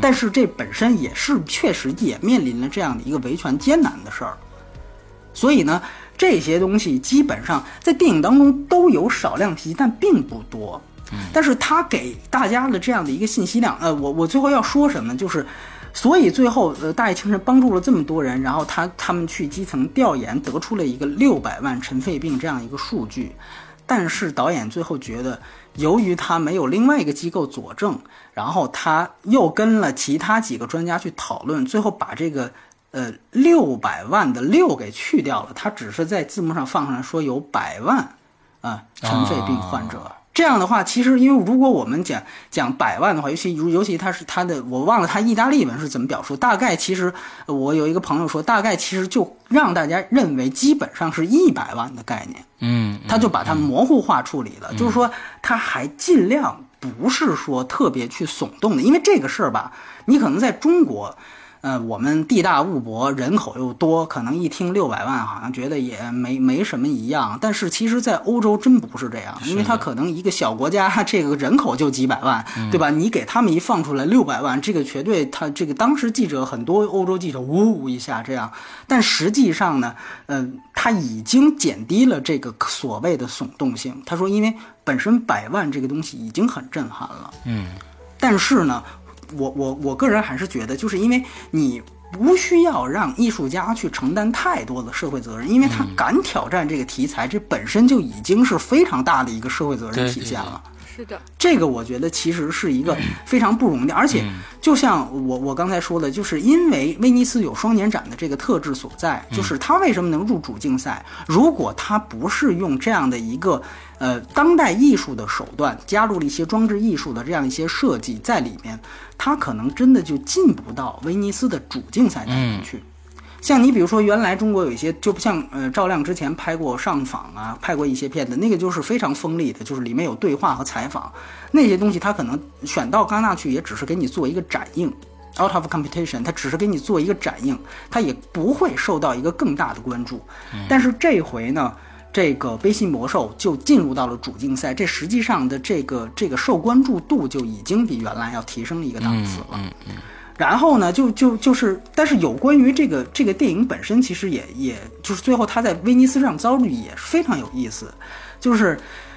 但是这本身也是确实也面临了这样的一个维权艰难的事儿。所以呢，这些东西基本上在电影当中都有少量提及，但并不多。但是他给大家的这样的一个信息量，呃，我我最后要说什么，就是，所以最后呃，大爱清神帮助了这么多人，然后他他们去基层调研，得出了一个六百万尘肺病这样一个数据。但是导演最后觉得，由于他没有另外一个机构佐证，然后他又跟了其他几个专家去讨论，最后把这个呃六百万的六给去掉了，他只是在字幕上放上来说有百万啊尘肺病患者。这样的话，其实因为如果我们讲讲百万的话，尤其尤其他是他的，我忘了他意大利文是怎么表述。大概其实呃我有一个朋友说，大概其实就让大家认为基本上是一百万的概念。嗯，他就把它模糊化处理了，就是说他还尽量不是说特别去耸动的，因为这个事儿吧，你可能在中国，呃，我们地大物博，人口又多，可能一听六百万，好像觉得也没没什么一样，但是其实，在欧洲真不是这样，因为它可能一个小国家，这个人口就几百万，对吧？你给他们一放出来六百万，这个绝对他这个当时记者很多欧洲记者呜呜一下这样，但实际上呢，嗯、他已经减低了这个所谓的耸动性。他说，因为本身百万这个东西已经很震撼了，嗯，但是呢，我我我个人还是觉得，就是因为你不需要让艺术家去承担太多的社会责任，因为他敢挑战这个题材，这本身就已经是非常大的一个社会责任体现了。是的，这个我觉得其实是一个非常不容易的，而且就像我我刚才说的，就是因为威尼斯有双年展的这个特质所在，就是它为什么能入主竞赛？如果它不是用这样的一个呃当代艺术的手段，加入了一些装置艺术的这样一些设计在里面，它可能真的就进不到威尼斯的主竞赛当中去。像你比如说，原来中国有一些，就不像呃赵亮之前拍过上访啊，拍过一些片子，那个就是非常锋利的，就是里面有对话和采访，那些东西他可能选到戛纳去，也只是给你做一个展映，out of competition，他只是给你做一个展映，他也不会受到一个更大的关注。但是这回呢，这个《悲心魔兽》就进入到了主竞赛，这实际上的这个这个受关注度就已经比原来要提升了一个档次了。嗯嗯。然后呢，就就就是，但是有关于这个这个电影本身，其实也也就是最后他在威尼斯上遭遇也是非常有意思，就是，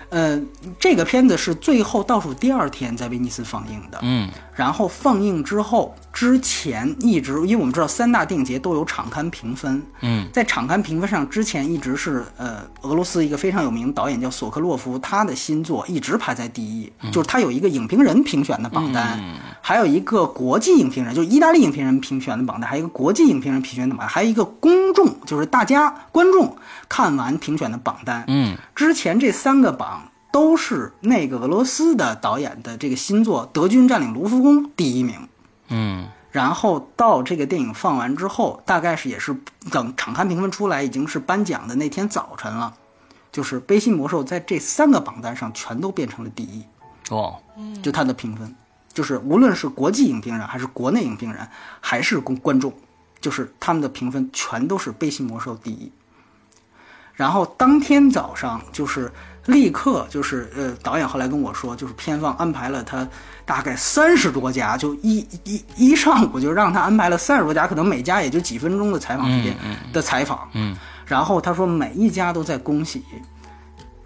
呃，这个片子是最后倒数第二天在威尼斯放映的，嗯然后放映之后，之前一直，因为我们知道三大电影节都有场刊评分，嗯。在场刊评分上，之前一直是呃俄罗斯一个非常有名导演叫索克洛夫，他的新作一直排在第一，就是他有一个影评人评选的榜单，还有一个国际影评人，就是意大利影评人评选的榜单，还有一个国际影评人评选的榜单，还有一个公众，就是大家观众看完评选的榜单。嗯。之前这三个榜都是那个俄罗斯的导演的这个新作《德军占领卢浮宫》第一名。嗯然后到这个电影放完之后，大概是也是等场刊评分出来，已经是颁奖的那天早晨了。就是《悲心魔兽》在这三个榜单上全都变成了第一，哦，就它的评分，就是无论是国际影评人，还是国内影评人，还是公观众，就是他们的评分全都是《悲心魔兽》第一。然后当天早上就是立刻就是呃，导演后来跟我说，就是片方安排了他大概三十多家，就一一一上午就让他安排了三十多家，可能每家也就几分钟的采访时间的采访。嗯然后他说每一家都在恭喜，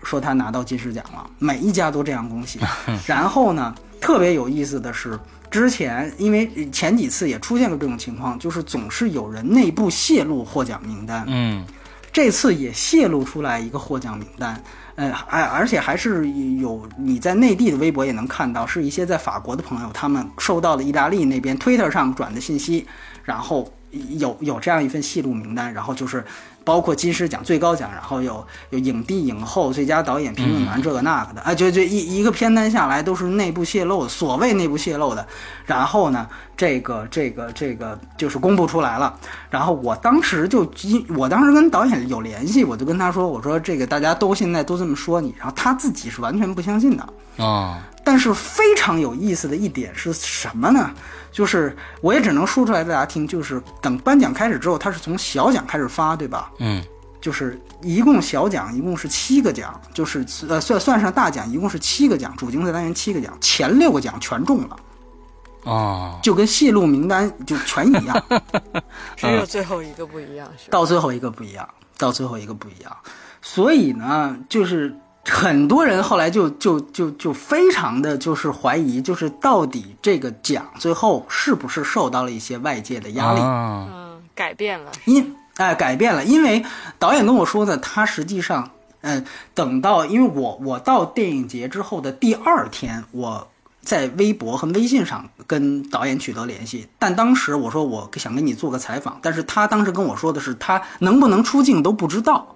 说他拿到金狮奖了，每一家都这样恭喜。然后呢，特别有意思的是，之前因为前几次也出现过这种情况，就是总是有人内部泄露获奖名单。嗯这次也泄露出来一个获奖名单，呃，而而且还是有你在内地的微博也能看到，是一些在法国的朋友，他们收到了意大利那边 Twitter 上转的信息，然后有有这样一份戏路名单，然后就是包括金狮奖最高奖，然后有有影帝、影后、最佳导演、评论员这个那个的，啊，就就一一个片单下来都是内部泄露的，所谓内部泄露的，然后呢，这个这个这个就是公布出来了，然后我当时就因我当时跟导演有联系，我就跟他说，我说这个大家都现在都这么说你，然后他自己是完全不相信的。啊，但是非常有意思的一点是什么呢？就是我也只能说出来给大家听，就是等颁奖开始之后，他是从小奖开始发，对吧？嗯。就是一共小奖一共是七个奖，就是呃算算上大奖一共是七个奖，主竞赛单元七个奖，前六个奖全中了，啊，就跟泄露名单就全一样，只有最后一个不一样，是？到最后一个不一样，到最后一个不一样，所以呢，就是很多人后来就就就就非常的就是怀疑，就是到底这个奖最后是不是受到了一些外界的压力。啊嗯，改变了，因哎、改变了，因为导演跟我说的，他实际上，嗯、等到因为我我到电影节之后的第二天，我在微博和微信上跟导演取得联系，但当时我说我想跟你做个采访，但是他当时跟我说的是他能不能出镜都不知道。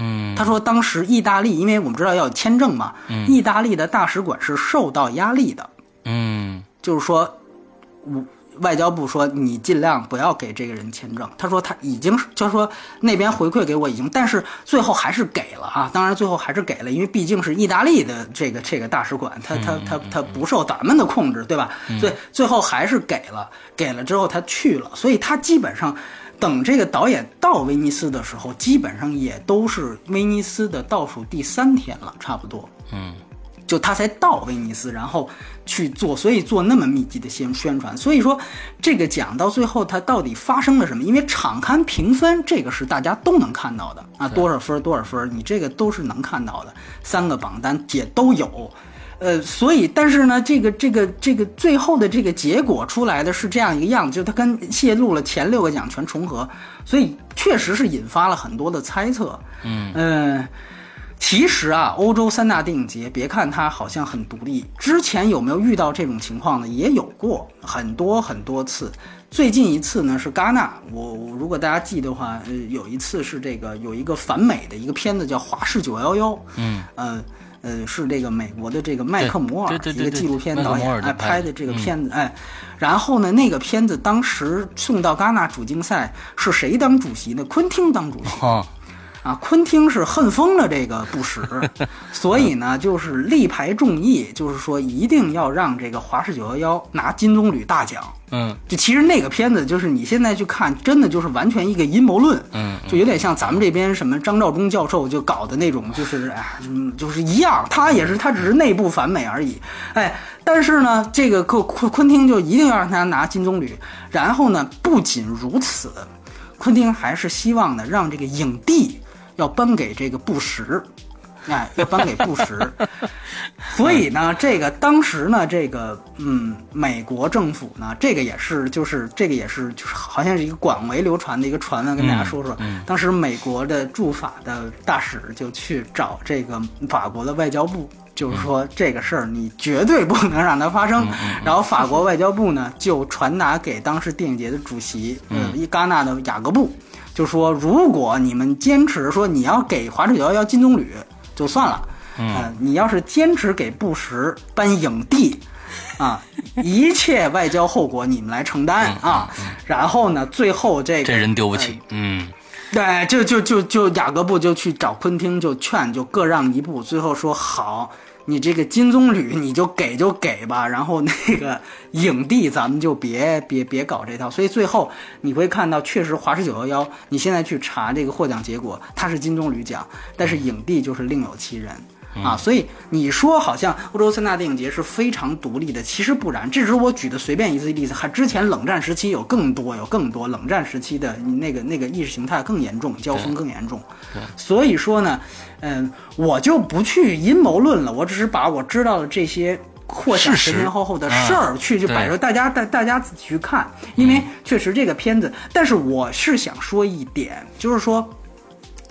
嗯他说当时意大利，因为我们知道要有签证嘛，意大利的大使馆是受到压力的，嗯就是说，我外交部说你尽量不要给这个人签证。他说他已经，就是说那边回馈给我已经，但是最后还是给了啊。当然最后还是给了，因为毕竟是意大利的这个这个大使馆，他他他他不受咱们的控制，对吧？所以最后还是给了，给了之后他去了，所以他基本上。等这个导演到威尼斯的时候，基本上也都是威尼斯的倒数第三天了，差不多。嗯就他才到威尼斯，然后去做，所以做那么密集的宣宣传。所以说，这个奖到最后它到底发生了什么？因为场刊评分这个是大家都能看到的啊，多少分多少分，你这个都是能看到的，三个榜单也都有。呃，所以，但是呢，这个这个这个最后的这个结果出来的是这样一个样子，就它跟泄露了前六个奖全重合，所以确实是引发了很多的猜测。嗯嗯，其实啊，欧洲三大电影节，别看它好像很独立，之前有没有遇到这种情况呢？也有过很多很多次。最近一次呢是戛纳，我我如果大家记得话，呃，有一次是这个有一个反美的一个片子叫《华氏九幺幺》，嗯呃呃，是这个美国的这个麦克摩尔一个纪录片导演哎拍的这个嗯片子，哎，然后呢，那个片子当时送到戛纳主竞赛是谁当主席呢？昆汀当主席。哈啊，昆汀是恨疯了这个布什，所以呢，就是力排众议，就是说一定要让这个华氏九幺幺拿金棕榈大奖。嗯就其实那个片子，就是你现在去看，真的就是完全一个阴谋论，嗯就有点像咱们这边什么张召忠教授就搞的那种，就是哎，嗯就是一样，他也是他只是内部反美而已，哎，但是呢，这个昆昆昆汀就一定要让他拿金棕榈，然后呢，不仅如此，昆汀还是希望呢让这个影帝要颁给这个布什。哎，要颁给布什，所以呢，这个当时呢，这个嗯，美国政府呢，这个也是，就是这个也是，就是好像是一个广为流传的一个传闻，跟大家说说。当时美国的驻法的大使就去找这个法国的外交部，就是说这个事儿你绝对不能让它发生。然后法国外交部呢就传达给当时电影节的主席，嗯，一戛纳的雅各布，就说如果你们坚持说你要给华氏九幺幺金棕榈就算了，呃，你要是坚持给布什颁影帝。啊，一切外交后果你们来承担啊！然后呢，最后这个这人丢不呃起，嗯对，就就就就雅各布就去找昆汀，就劝，就各让一步，最后说好，你这个金棕榈你就给就给吧，然后那个影帝咱们就别别别搞这套。所以最后你会看到，确实华氏九幺幺，你现在去查这个获奖结果，他是金棕榈奖，但是影帝就是另有其人。啊，所以你说好像欧洲三大电影节是非常独立的，其实不然。这只是我举的随便一次例子，还之前冷战时期有更多，有更多冷战时期的那个那个意识形态更严重，交锋更严重。所以说呢，嗯，我就不去阴谋论了，我只是把我知道的这些获奖事实前前后后的事儿去就摆对出，大家大大家自己去看，因为确实这个片子，但是我是想说一点，就是说。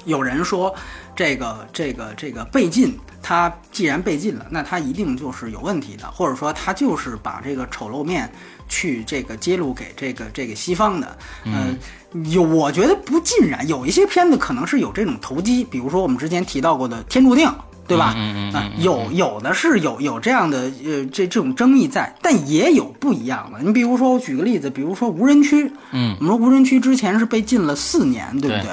有人说，这个这个这个被禁，他既然被禁了，那他一定就是有问题的，或者说他就是把这个丑陋面去这个揭露给这个这个西方的。嗯，有我觉得不尽然，有一些片子可能是有这种投机，比如说我们之前提到过的《天注定》。对吧？嗯嗯，有有的是有有这样的呃这这种争议在，但也有不一样的。你比如说，我举个例子，比如说无人区，嗯，我们说无人区之前是被禁了四年，对不对对？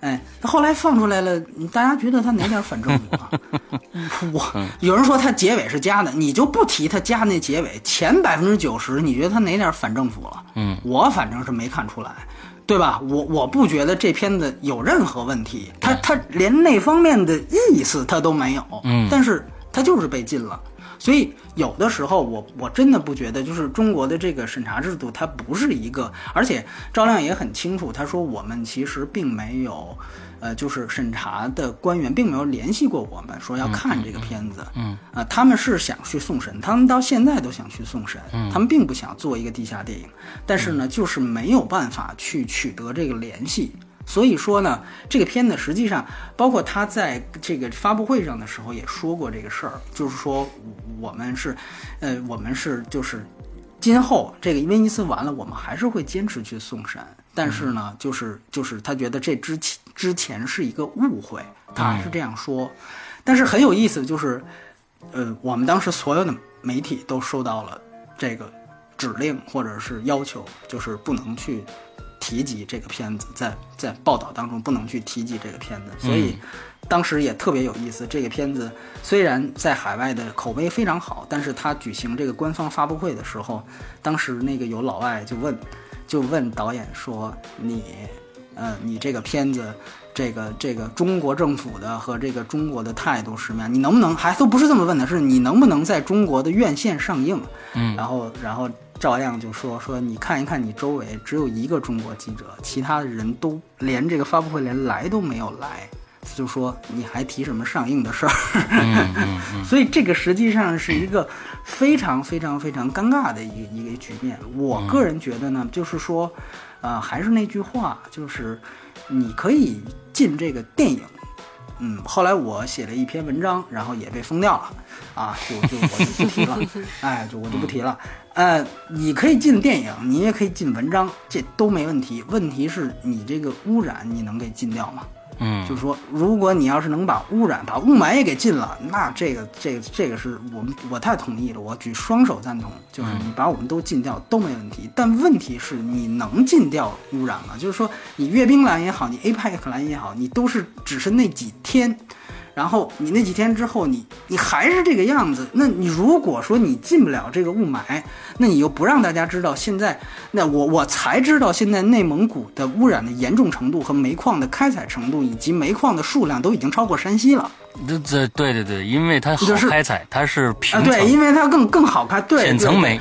哎，他后来放出来了，大家觉得他哪点反政府啊？我有人说他结尾是加的，你就不提他加那结尾，前百分之九十，你觉得他哪点反政府了？嗯，我反正是没看出来。对吧？我我不觉得这片子有任何问题，他他连那方面的意思他都没有，嗯但是他就是被禁了。所以有的时候我我真的不觉得，就是中国的这个审查制度，它不是一个，而且赵亮也很清楚，他说我们其实并没有，呃，就是审查的官员并没有联系过我们，说要看这个片子，嗯啊、他们是想去送审，他们到现在都想去送审，嗯。他们并不想做一个地下电影，但是呢，就是没有办法去取得这个联系。所以说呢，这个片子实际上，包括他在这个发布会上的时候也说过这个事儿，就是说我们是，呃，我们是就是，今后这个威尼斯完了，我们还是会坚持去送审，但是呢，就是就是他觉得这之前之前是一个误会，他还是这样说，但是很有意思，就是，呃，我们当时所有的媒体都收到了这个指令或者是要求，就是不能去提及这个片子，在在报道当中不能去提及这个片子，所以当时也特别有意思。这个片子虽然在海外的口碑非常好，但是他举行这个官方发布会的时候，当时那个有老外就问，就问导演说：“你，呃，你这个片子。”这个这个中国政府的和这个中国的态度是什么样？你能不能还都不是这么问的，是你能不能在中国的院线上映？嗯然后然后赵亮就说说你看一看你周围只有一个中国记者，其他的人都连这个发布会连来都没有来，就说你还提什么上映的事儿？嗯嗯嗯 所以这个实际上是一个非常非常非常尴尬的一个一个局面。我个人觉得呢，就是说，呃，还是那句话，就是你可以进这个电影。嗯，后来我写了一篇文章，然后也被封掉了，啊，就就我就不提了，哎，就我就不提了。呃，你可以进电影，你也可以进文章，这都没问题。问题是你这个污染，你能给禁掉吗？嗯，就是说，如果你要是能把污染、把雾霾也给禁了，那这个、这个、这个是我们我太同意了，我举双手赞同。就是你把我们都禁掉都没问题，但问题是你能禁掉污染吗？就是说，你阅兵蓝也好，你 APEC 蓝也好，你都是只是那几天，然后你那几天之后你，你还是这个样子。那你如果说你进不了这个雾霾，那你又不让大家知道现在，那我我才知道现在内蒙古的污染的严重程度和煤矿的开采程度以及煤矿的数量都已经超过山西了这这对对对，因为它好就是开采，它是平对，因为它更更好开，对，浅层煤，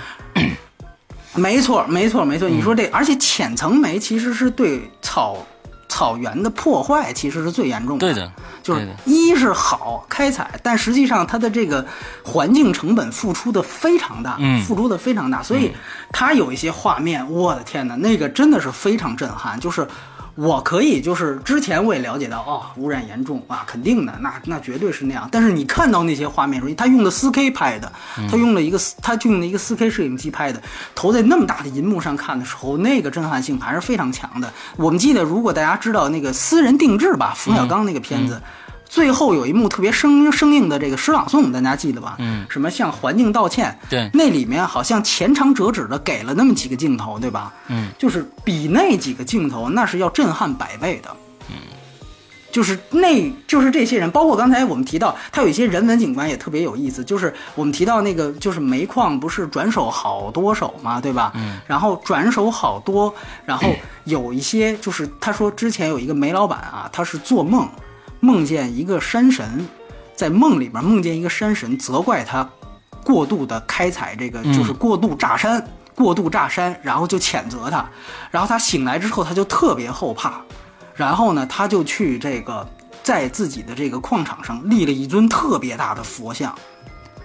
没错，没错，嗯没错。你说这，而且浅层煤其实是对草草原的破坏，其实是最严重的。对的，就是一是好开采，但实际上它的这个环境成本付出的非常大，嗯付出的非常大，所以它有一些画面，我的天哪，那个真的是非常震撼，就是。我可以，就是之前我也了解到，哦，污染严重啊，肯定的，那那绝对是那样。但是你看到那些画面的时候，他用的 4K 拍的，他用了一个他就用了一个 4K 摄影机拍的，投在那么大的银幕上看的时候，那个震撼性还是非常强的。我们记得，如果大家知道那个私人定制吧，冯小刚那个片子。最后有一幕特别生生硬的这个诗朗诵，大家记得吧？嗯，什么向环境道歉？对那里面好像前长折纸的给了那么几个镜头，对吧？嗯，就是比那几个镜头那是要震撼百倍的。嗯，就是那，就是这些人，包括刚才我们提到，他有一些人文景观也特别有意思。就是我们提到那个，就是煤矿不是转手好多手嘛，对吧？嗯，然后转手好多，然后有一些就是他说之前有一个煤老板啊，他是做梦梦见一个山神，在梦里边梦见一个山神责怪他过度的开采这个，就是过度炸山。过度炸山，然后就谴责他，然后他醒来之后，他就特别后怕，然后呢，他就去这个在自己的这个矿场上立了一尊特别大的佛像，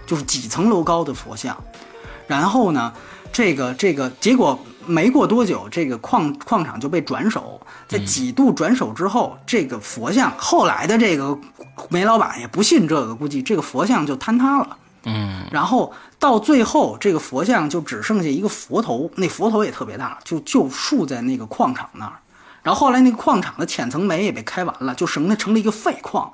就是几层楼高的佛像，然后呢，这个这个结果没过多久，这个矿矿场就被转手，在几度转手之后，这个佛像后来的这个煤老板也不信这个，估计这个佛像就坍塌了。嗯然后到最后，这个佛像就只剩下一个佛头，那佛头也特别大，就就竖在那个矿场那儿。然后后来那个矿场的浅层煤也被开完了，就成了成了一个废矿。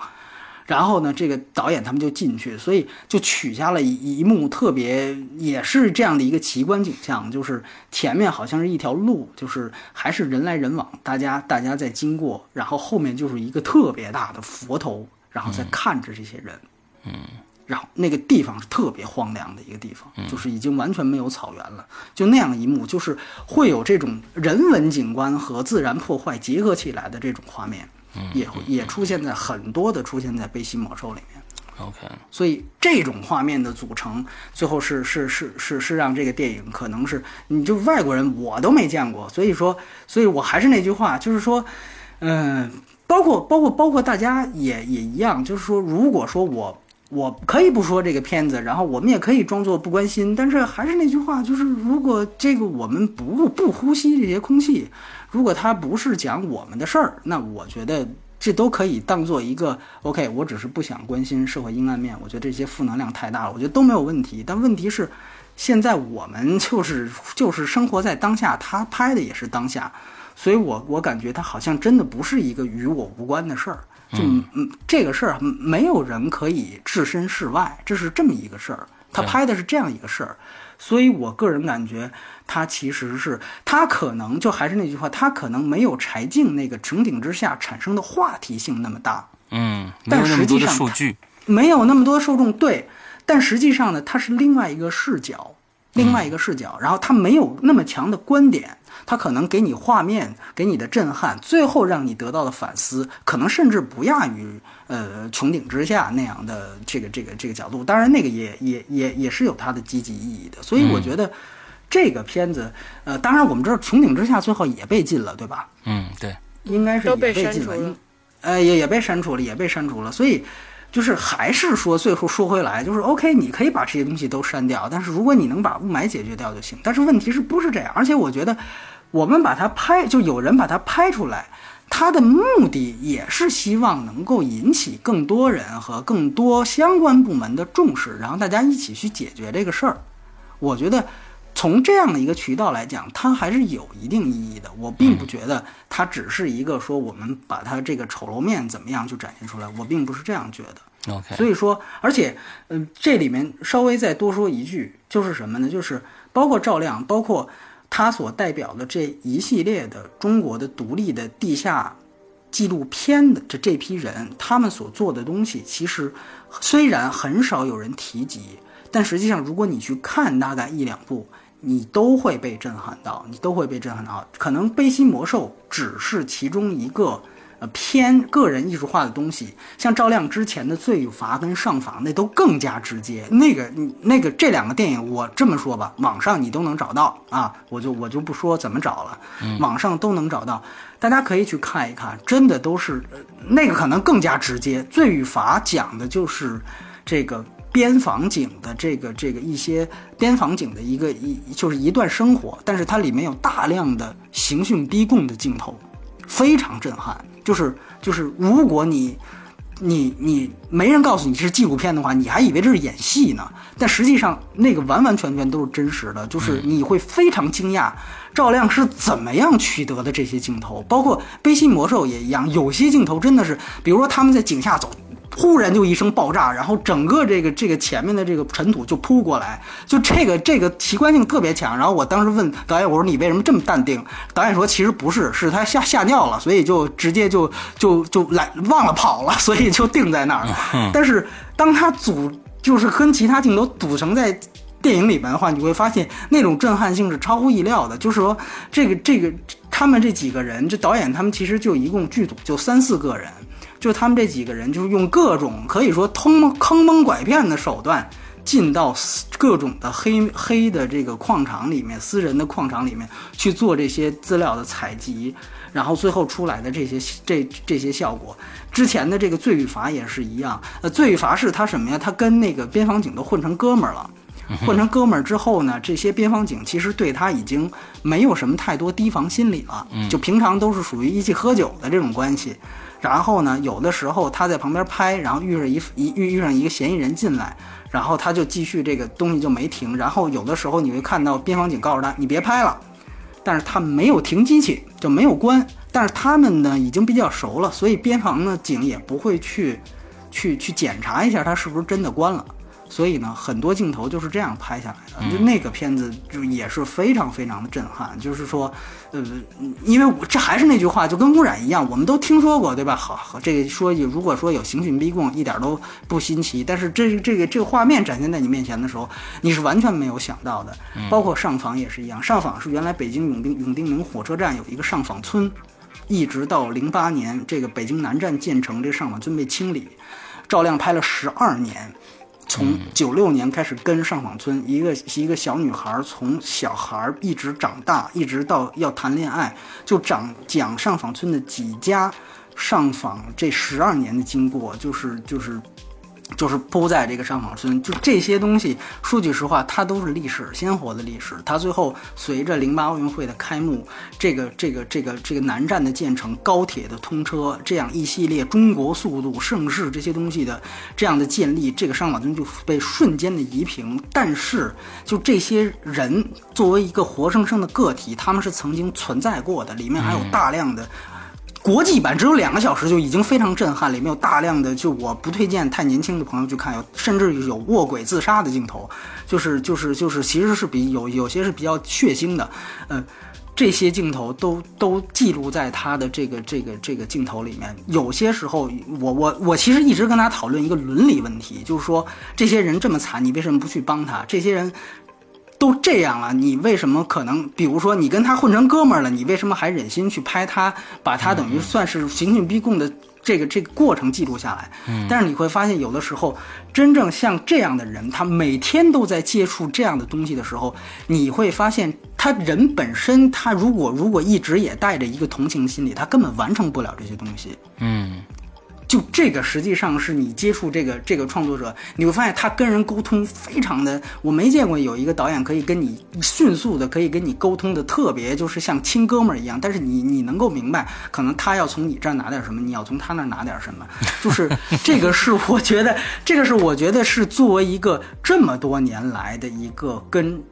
然后呢，这个导演他们就进去，所以就取下了一一幕特别，也是这样的一个奇观景象，就是前面好像是一条路，就是还是人来人往，大家大家在经过，然后后面就是一个特别大的佛头，然后在看着这些人，嗯，然后那个地方是特别荒凉的一个地方，就是已经完全没有草原了，就那样一幕，就是会有这种人文景观和自然破坏结合起来的这种画面。也会也出现在很多的出现在《悲喜魔兽》里面，，OK，所以这种画面的组成，最后是是是是是让这个电影可能是你就外国人我都没见过，所以说，所以我还是那句话，就是说，嗯、包括包括包括大家也也一样，就是说，如果说我我可以不说这个片子，然后我们也可以装作不关心，但是还是那句话，就是如果这个我们不不呼吸这些空气，如果它不是讲我们的事儿，那我觉得这都可以当做一个 OK。我只是不想关心社会阴暗面，我觉得这些负能量太大了，我觉得都没有问题。但问题是，现在我们就是 就是生活在当下，他拍的也是当下，所以我我感觉他好像真的不是一个与我无关的事儿。就嗯，这个事儿没有人可以置身事外，这是这么一个事儿。他拍的是这样一个事儿，所以我个人感觉他其实是他可能就还是那句话，他可能没有柴静那个穹顶之下产生的话题性那么大，嗯，没有但那么多的实际上数据，没有那么多受众对，但实际上呢，它是另外一个视角，另外一个视角，然后它没有那么强的观点，它可能给你画面，给你的震撼，最后让你得到的反思，可能甚至不亚于呃穹顶之下那样的这个这个这个角度。当然，那个也也也也是有它的积极意义的。所以我觉得这个片子，呃，当然我们知道穹顶之下最后也被禁了，对吧？嗯，对，应该是被禁了，被删除了应呃，也也被删除了，也被删除了。所以就是还是说，最后说回来，就是 OK，你可以把这些东西都删掉，但是如果你能把雾霾解决掉就行。但是问题是不是这样？而且我觉得，我们把它拍，就有人把它拍出来。它的目的也是希望能够引起更多人和更多相关部门的重视，然后大家一起去解决这个事儿。我觉得从这样的一个渠道来讲，它还是有一定意义的。我并不觉得它只是一个说我们把它这个丑陋面怎么样就展现出来，我并不是这样觉得。OK，所以说，而且，嗯、这里面稍微再多说一句，就是什么呢？就是包括赵亮，包括他所代表的这一系列的中国的独立的地下纪录片的这这批人，他们所做的东西，其实虽然很少有人提及，但实际上，如果你去看大概一两部，你都会被震撼到，你都会被震撼到。可能《悲心魔兽》只是其中一个。呃，偏个人艺术化的东西，像赵亮之前的《罪与罚》跟《上访》，那都更加直接。那个，你那个这两个电影，我这么说吧，网上你都能找到啊，我就我就不说怎么找了，网上都能找到，大家可以去看一看，真的都是、呃那个可能更加直接。《罪与罚》讲的就是这个边防警的这个这个一些边防警的一个一就是一段生活，但是它里面有大量的刑讯逼供的镜头，非常震撼。就是就是，如果你你你没人告诉你这是纪录片的话，你还以为这是演戏呢。但实际上，那个完完全全都是真实的，就是你会非常惊讶，赵亮是怎么样取得的这些镜头，包括《悲心魔兽》也一样，有些镜头真的是，比如说他们在井下走。忽然就一声爆炸，然后整个这个这个前面的这个尘土就扑过来，就这个这个奇观性特别强。然后我当时问导演，我说你为什么这么淡定？导演说其实不是，是他吓吓尿了，所以就直接就就就来忘了跑了，所以就定在那儿。但是当他组就是跟其他镜头组成在电影里面的话，你会发现那种震撼性是超乎意料的。就是说，这个这个他们这几个人，这导演他们其实就一共剧组就三四个人。就他们这几个人，就是用各种可以说通坑蒙拐骗的手段，进到各种的黑黑的这个矿场里面，私人的矿场里面去做这些资料的采集，然后最后出来的这些 这这些效果。之前的这个罪与罚也是一样，呃，罪与罚是他什么呀？他跟那个边防警都混成哥们儿了。混成哥们儿之后呢，这些边防警其实对他已经没有什么太多提防心理了，就平常都是属于一起喝酒的这种关系。然后呢，有的时候他在旁边拍，然后遇上一一遇遇上一个嫌疑人进来，然后他就继续这个东西就没停。然后有的时候你会看到边防警告诉他你别拍了，但是他没有停机器就没有关。但是他们呢已经比较熟了，所以边防呢警也不会去去去检查一下他是不是真的关了。所以呢，很多镜头就是这样拍下来的。就那个片子就也是非常非常的震撼。就是说，呃，因为我这还是那句话，就跟污染一样，我们都听说过，对吧？好，好这个说如果说有刑讯逼供，一点都不新奇。但是这这个这个画面展现在你面前的时候，你是完全没有想到的。包括上访也是一样，上访是原来北京永定永定门火车站有一个上访村，一直到零八年这个北京南站建成，这上访村被清理，赵亮拍了十二年。从九六年开始跟上访村一个一个小女孩，从小孩一直长大，一直到要谈恋爱，就讲讲上访村的几家上访这十二年的经过，就是就是。就是铺在这个上访村，就这些东西。说句实话，它都是历史，鲜活的历史。它最后随着零八奥运会的开幕，这个这个这个这个南站的建成，高铁的通车，这样一系列中国速度盛世这些东西的这样的建立，这个上访村就被瞬间的移平。但是，就这些人作为一个活生生的个体，他们是曾经存在过的，里面还有大量的。国际版只有两个小时就已经非常震撼，里面有大量的，就我不推荐太年轻的朋友去看，有甚至有卧轨自杀的镜头，就是就是就是，其实是比有有些是比较血腥的，嗯，这些镜头都都记录在他的这个这个这个镜头里面。有些时候，我我我其实一直跟他讨论一个伦理问题，就是说这些人这么惨，你为什么不去帮他？这些人。都这样了，你为什么可能？比如说，你跟他混成哥们儿了，你为什么还忍心去拍他，把他等于算是刑讯逼供的这个这个过程记录下来？嗯，但是你会发现，有的时候，真正像这样的人，他每天都在接触这样的东西的时候，你会发现，他人本身，他如果如果一直也带着一个同情心理，他根本完成不了这些东西。嗯。就这个实际上是你接触这个这个创作者，你会发现他跟人沟通非常的，我没见过有一个导演可以跟你迅速的可以跟你沟通的特别就是像亲哥们儿一样，但是你你能够明白，可能他要从你这儿拿点什么，你要从他那儿拿点什么，就是 这个是我觉得这个是我觉得是作为一个这么多年来的一个跟。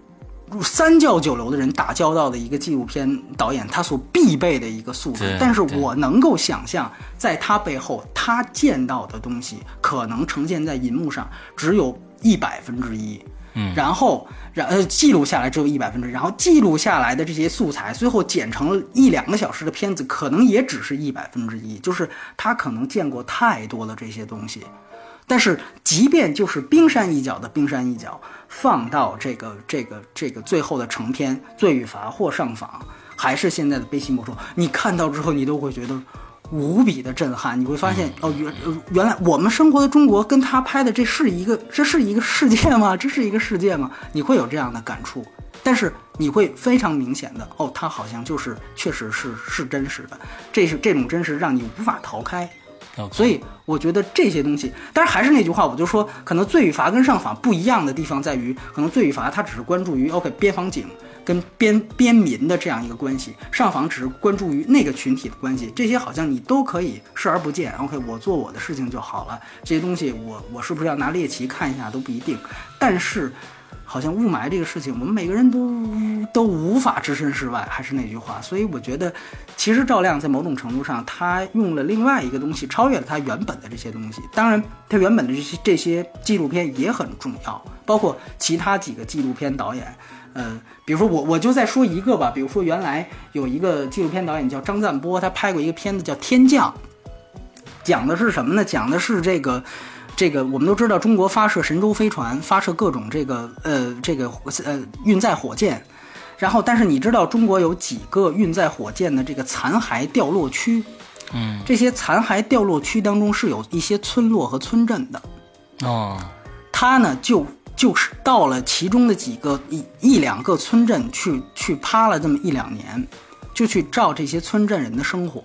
三教九流的人打交道的一个纪录片导演，他所必备的一个素质。但是我能够想象，在他背后，他见到的东西可能呈现在银幕上只有一百分之一。嗯，然后，然呃，记录下来只有一百分之一，然后记录下来的这些素材，最后剪成了一两个小时的片子，可能也只是一百分之一。就是他可能见过太多的这些东西。但是，即便就是冰山一角的冰山一角，放到这个这个这个最后的成片《罪与罚》或上访，还是现在的《悲心魔咒》，你看到之后，你都会觉得无比的震撼。你会发现，哦，原原来我们生活的中国跟他拍的这是一个，这是一个世界吗？这是一个世界吗？你会有这样的感触。但是你会非常明显的，哦，他好像就是确实是是真实的，这是这种真实让你无法逃开。所以我觉得这些东西，但是还是那句话，我就说，可能罪与罚跟上访不一样的地方在于，可能罪与罚它只是关注于 OK 边防警跟边边民的这样一个关系，上访只是关注于那个群体的关系，这些好像你都可以视而不见。OK，我做我的事情就好了，这些东西我我是不是要拿猎奇看一下都不一定，但是。好像雾霾这个事情，我们每个人都都无法置身事外。还是那句话，所以我觉得，其实赵亮在某种程度上，他用了另外一个东西，超越了他原本的这些东西。当然，他原本的这些这些纪录片也很重要，包括其他几个纪录片导演。呃，比如说我我就再说一个吧，比如说原来有一个纪录片导演叫张赞波，他拍过一个片子叫《天降》，讲的是什么呢？讲的是这个。这个我们都知道，中国发射神舟飞船，发射各种这个呃这个呃运载火箭，然后但是你知道中国有几个运载火箭的这个残骸掉落区？嗯，这些残骸掉落区当中是有一些村落和村镇的。哦，他呢就就是到了其中的几个一一两个村镇去去趴了这么一两年，就去照这些村镇人的生活。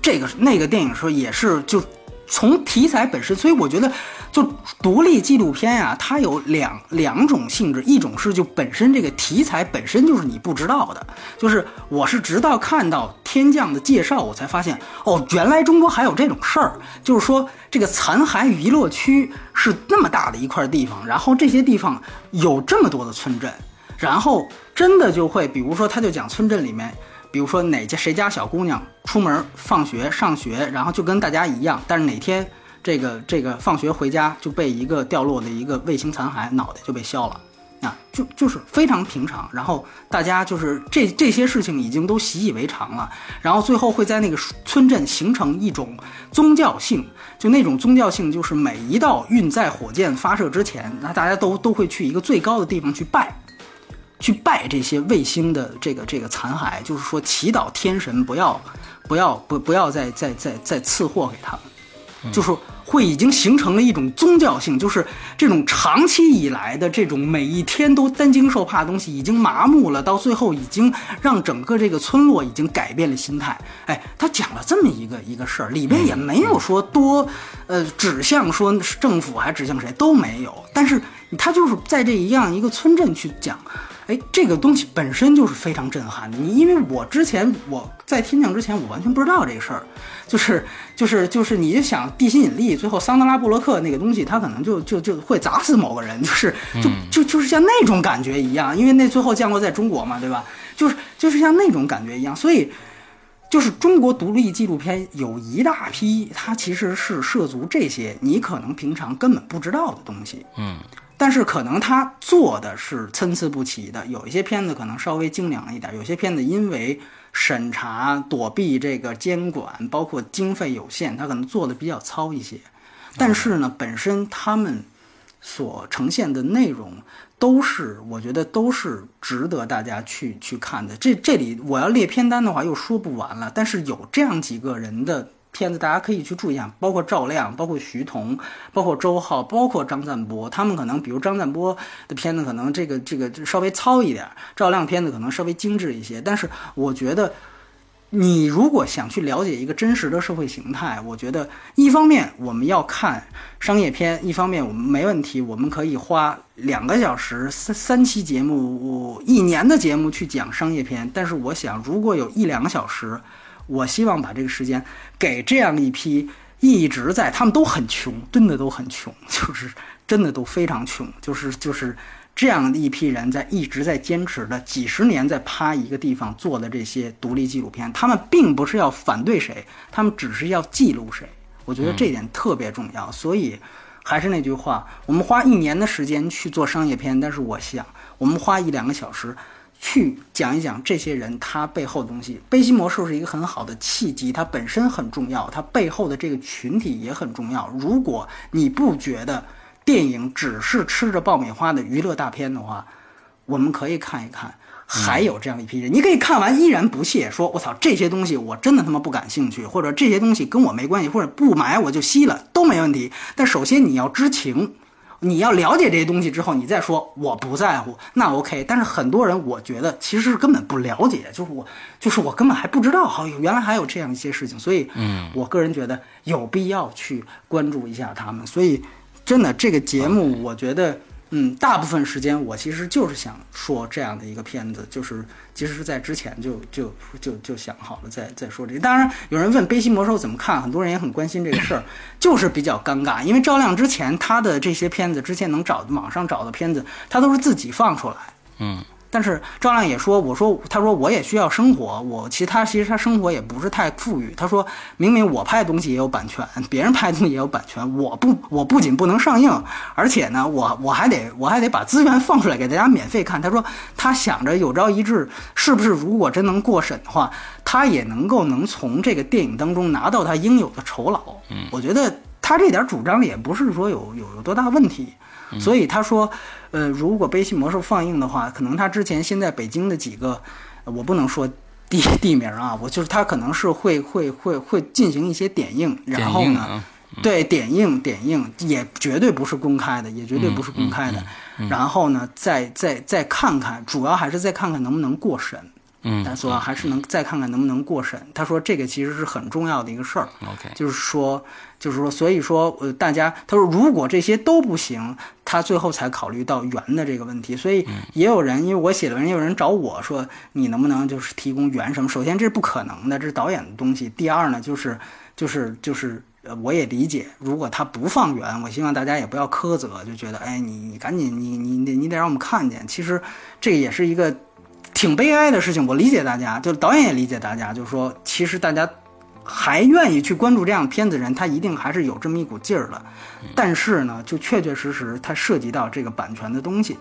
这个那个电影说也是就。从题材本身，所以我觉得，就独立纪录片呀、它有两两种性质，一种是就本身这个题材本身就是你不知道的，就是我是直到看到天降的介绍，我才发现，哦，原来中国还有这种事儿，就是说这个残骸娱乐区是那么大的一块地方，然后这些地方有这么多的村镇，然后真的就会，比如说他就讲村镇里面。比如说哪家谁家小姑娘出门放学上学，然后就跟大家一样，但是哪天这个这个放学回家就被一个掉落的一个卫星残骸脑袋就被削了，啊，就就是非常平常。然后大家就是这这些事情已经都习以为常了，然后最后会在那个村镇形成一种宗教性，就那种宗教性就是每一道运载火箭发射之前，那大家都都会去一个最高的地方去拜。去拜这些卫星的这个这个残骸，就是说祈祷天神不要不要不不要再再再再赐祸给他们，就是会已经形成了一种宗教性，就是这种长期以来的这种每一天都担惊受怕的东西已经麻木了，到最后已经让整个这个村落已经改变了心态。哎，他讲了这么一个一个事儿，里边也没有说多呃指向说政府还指向谁都没有，但是他就是在这一样一个村镇去讲。哎，这个东西本身就是非常震撼的。你因为我之前我在天降之前，我完全不知道这个事儿，就是就是就是，你就想地心引力，最后桑德拉布洛克那个东西，它可能就就就会砸死某个人，就是就就就是像那种感觉一样。因为那最后降落在中国嘛，对吧？就是就是像那种感觉一样。所以就是中国独立纪录片有一大批，它其实是涉足这些你可能平常根本不知道的东西。嗯。但是可能他做的是参差不齐的，有一些片子可能稍微精良一点，有些片子因为审查躲避这个监管，包括经费有限，他可能做的比较糙一些。但是呢，本身他们所呈现的内容都是，我觉得都是值得大家去去看的。这这里我要列片单的话又说不完了，但是有这样几个人的。片子大家可以去注意一下，包括赵亮，包括徐桐，包括周浩，包括张赞波，他们可能，比如张赞波的片子可能这个这个稍微糙一点，赵亮片子可能稍微精致一些。但是我觉得，你如果想去了解一个真实的社会形态，我觉得一方面我们要看商业片，一方面我们没问题，我们可以花两个小时、三三期节目、一年的节目去讲商业片。但是我想，如果有一两个小时。我希望把这个时间给这样一批一直在，他们都很穷，真的都很穷，就是真的都非常穷，就是就是这样一批人在一直在坚持的几十年，在趴一个地方做的这些独立纪录片，他们并不是要反对谁，他们只是要记录谁。我觉得这点特别重要。所以还是那句话，我们花一年的时间去做商业片，但是我想，我们花一两个小时。去讲一讲这些人他背后的东西，《悲心魔术》是一个很好的契机，它本身很重要，它背后的这个群体也很重要。如果你不觉得电影只是吃着爆米花的娱乐大片的话，我们可以看一看，还有这样一批人，你可以看完依然不屑，说我操这些东西我真的他妈不感兴趣，或者这些东西跟我没关系，或者不买我就吸了都没问题。但首先你要知情。你要了解这些东西之后，你再说我不在乎，那 OK。但是很多人，我觉得其实是根本不了解，就是我，就是我根本还不知道，好，原来还有这样一些事情。所以，嗯，我个人觉得有必要去关注一下他们。所以，真的这个节目，我觉得。嗯，大部分时间我其实就是想说这样的一个片子，就是其实是在之前就就就就想好了再再说这个。当然，有人问《悲心魔兽》怎么看，很多人也很关心这个事儿，就是比较尴尬，因为赵亮之前他的这些片子，之前能找网上找的片子，他都是自己放出来，嗯。但是赵亮也说，我说，他说我也需要生活，我其他其实他生活也不是太富裕。他说明明我拍的东西也有版权，别人拍的东西也有版权，我不我不仅不能上映，而且呢，我我还得我还得把资源放出来给大家免费看。他说他想着有朝一日是不是如果真能过审的话，他也能够能从这个电影当中拿到他应有的酬劳。嗯，我觉得他这点主张也不是说有有有多大问题。所以他说，呃，如果《悲心魔兽》放映的话，可能他之前先在北京的几个，我不能说地 地名啊，我就是他可能是会会会会进行一些点映，然后呢，对点映点映也绝对不是公开的，也绝对不是公开的，然后呢，再再再看看，主要还是再看看能不能过审。嗯但说还是能再看看能不能过审。他说这个其实是很重要的一个事儿，OK，就是说，就是说，所以说，呃，大家他说如果这些都不行，他最后才考虑到圆的这个问题。所以也有人，因为我写的文，也有人找我说，你能不能就是提供圆什么？首先这是不可能的，这是导演的东西。第二呢，就是就是就是。呃，我也理解，如果他不放圆，我希望大家也不要苛责，就觉得，哎，你你赶紧，你你得你得让我们看见。其实这也是一个挺悲哀的事情，我理解大家，就是导演也理解大家，就是说，其实大家还愿意去关注这样的片子人，他一定还是有这么一股劲儿的。但是呢，就确确实实它涉及到这个版权的东西，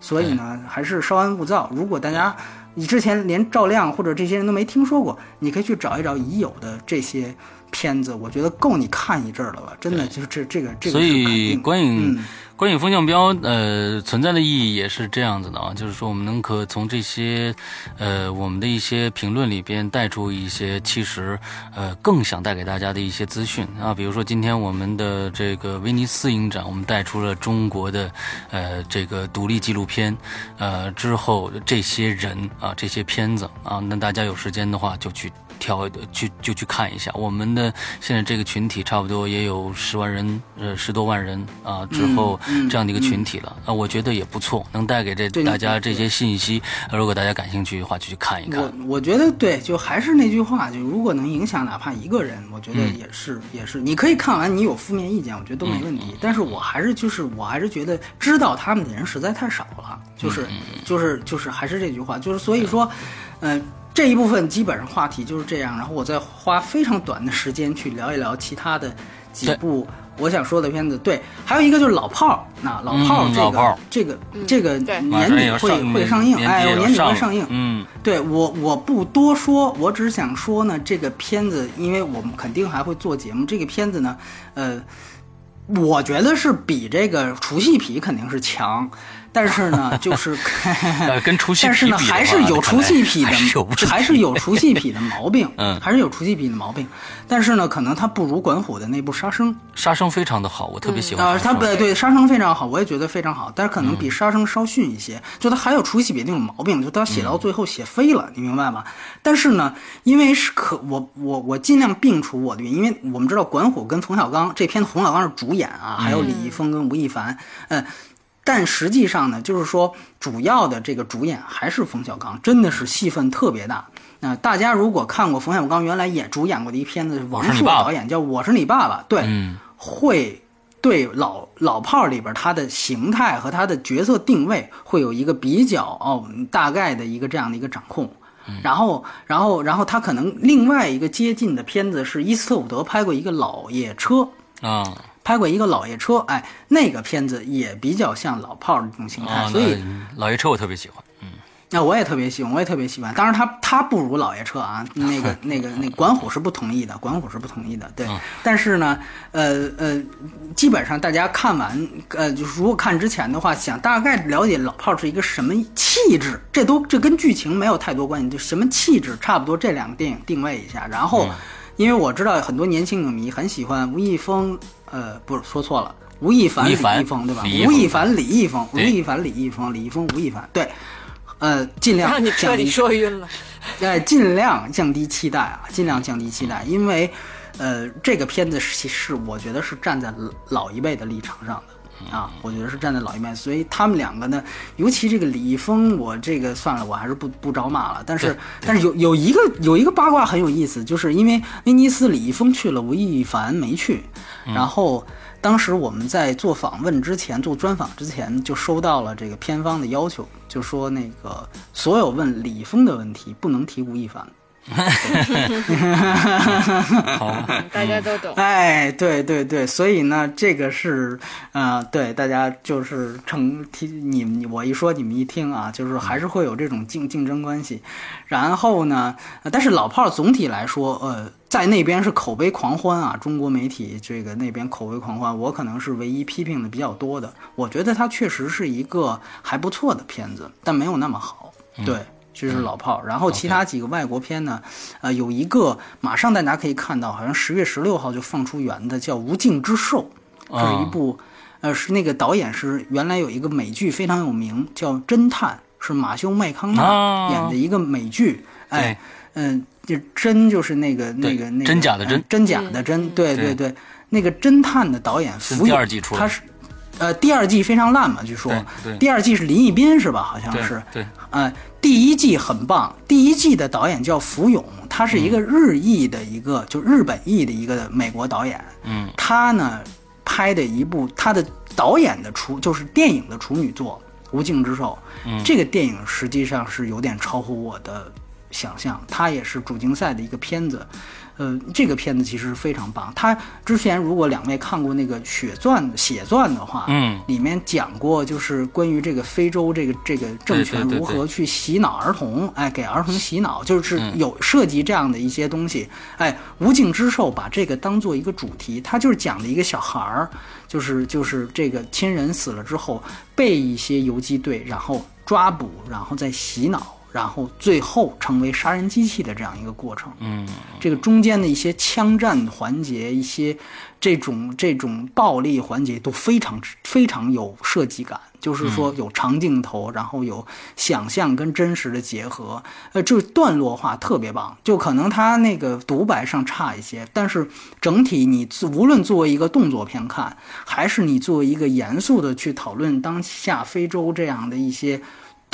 所以呢，还是稍安勿躁。如果大家你之前连赵亮或者这些人都没听说过，你可以去找一找已有的这些片子，我觉得够你看一阵儿了吧？真的，就是这这个这个所以嗯观影风向标呃存在的意义也是这样子的啊，就是说我们能可从这些呃我们的一些评论里边带出一些其实呃更想带给大家的一些资讯啊，比如说今天我们的这个威尼斯影展，我们带出了中国的呃这个独立纪录片，呃之后这些人啊这些片子啊，那大家有时间的话就去。挑去就去看一下，我们的现在这个群体差不多也有十万人，呃十多万人啊，之后嗯这样的一个群体了，啊，我觉得也不错，能带给这大家这些信息。呃如果大家感兴趣的话，就去看一看我。我觉得对，就还是那句话，就如果能影响哪怕一个人，我觉得嗯也是、也是。你可以看完，你有负面意见，我觉得都没问嗯题。但是我还是就是我还是觉得知道他们的人实在太少了，就是、嗯就是就是还是这句话，就是所以说，嗯、这一部分基本上话题就是这样，然后我再花非常短的时间去聊一聊其他的几部我想说的片子。对，还有一个就是老炮儿，那老炮儿。这个、这个这个年底会会上映，哎，年底会上映。嗯，对我我不多说，我只想说呢，这个片子，因为我们肯定还会做节目，这个片子呢，呃，我觉得是比这个除夕皮肯定是强，但是呢，就是呃，跟 除夕但是呢，还是有除夕皮的还是有除夕皮的毛病，嗯还是有除夕皮的毛病。但是呢，可能他不如管虎的那部《杀生》杀生非常的好，我特别喜欢啊，杀生。它对对杀生非常好，我也觉得非常好，但是可能比杀生稍逊一些。就他还有除夕比那种毛病，就他写到最后写飞了，你明白吗？但是呢，因为是可我我我尽量摒除我的原因，因为我们知道管虎跟冯小刚这片冯小刚是主演啊，还有李易峰跟吴亦凡，嗯。但实际上呢，就是说主要的这个主演还是冯小刚，真的是戏份特别大。那、大家如果看过冯小刚原来演主演过的一片子，王朔导演叫《我是你爸爸》，对，嗯会对老老炮儿里边他的形态和他的角色定位会有一个比较哦大概的一个这样的一个掌控。然后，然后，然后他可能另外一个接近的片子是伊斯特伍德拍过一个老爷车，啊拍过一个老爷车，哎，那个片子也比较像老炮儿的这种形态，啊，所以老爷车我特别喜欢。嗯那我也特别喜欢，我也特别喜欢。当然他，他不如老爷车啊，那个 那个那管虎是不同意的，管虎是不同意的，对。但是呢，呃呃，基本上大家看完，呃，就是如果看之前的话，想大概了解老炮儿是一个什么气质，这都这跟剧情没有太多关系，就什么气质，差不多这两个电影定位一下。然后，因为我知道很多年轻影迷很喜欢吴亦峰，呃，不是说错了。吴亦凡、李易峰，对吧？吴亦凡、李易峰，吴亦凡、李易峰，李易峰、吴亦凡，对，呃，尽量让你彻降低底说晕了。哎，尽量降低期待啊，尽量降低期待，因为，呃，这个片子是是我觉得是站在老一辈的立场上的啊，我觉得是站在老一辈，所以他们两个呢，尤其这个李易峰，我这个算了，我还是不不招骂了。但是但是有有一个有一个八卦很有意思，就是因为威尼斯李易峰去了，吴亦凡没去，然后。当时我们在做访问之前，做专访之前，就收到了这个片方的要求，就说那个所有问李峰的问题不能提吴亦凡。好吧，嗯大家都懂。哎，对对对，所以呢，这个是，呃，对大家就是成听你们我一说你们一听啊，就是还是会有这种竞竞争关系。然后呢，呃但是老炮儿总体来说，呃，在那边是口碑狂欢啊，中国媒体这个那边口碑狂欢，我可能是唯一批评的比较多的。我觉得它确实是一个还不错的片子，但没有那么好。对。这是老炮儿，然后其他几个外国片呢，呃，有一个马上大家可以看到，好像十月十六号就放出源的，叫《无尽之兽》，这是一部，呃，是那个导演是原来有一个美剧非常有名，叫《侦探是马修麦康纳啊。演的一个美剧，哎，嗯，就真就是那个那个那个真假的真。嗯真假的真，对对对。对，那个侦探的导演是福永第二季出的。他是。呃，第二季非常烂嘛，据说第二季是林奕斌是吧？好像是，对，呃，第一季很棒，第一季的导演叫福永，他是一个日裔的一个，就日本裔的一个美国导演。嗯他呢拍的一部他的导演的处就是电影的处女作《无尽之兽》，嗯这个电影实际上是有点超乎我的想象，它也是主竞赛的一个片子。呃，这个片子其实非常棒。他之前如果两位看过那个《血钻》《血钻》的话，嗯里面讲过，就是关于这个非洲这个这个政权如何去洗脑儿童，哎，给儿童洗脑，就是嗯有涉及这样的一些东西。哎，无尽之兽把这个当做一个主题，他就是讲的一个小孩儿，就是就是这个亲人死了之后，被一些游击队然后抓捕，然后再洗脑。然后最后成为杀人机器的这样一个过程，嗯这个中间的一些枪战环节，一些这种这种暴力环节都非常非常有设计感，就是说有长镜头，然后有想象跟真实的结合，呃，就是段落化特别棒。就可能它那个独白上差一些，但是整体你无论作为一个动作片看，还是你作为一个严肃的去讨论当下非洲这样的一些。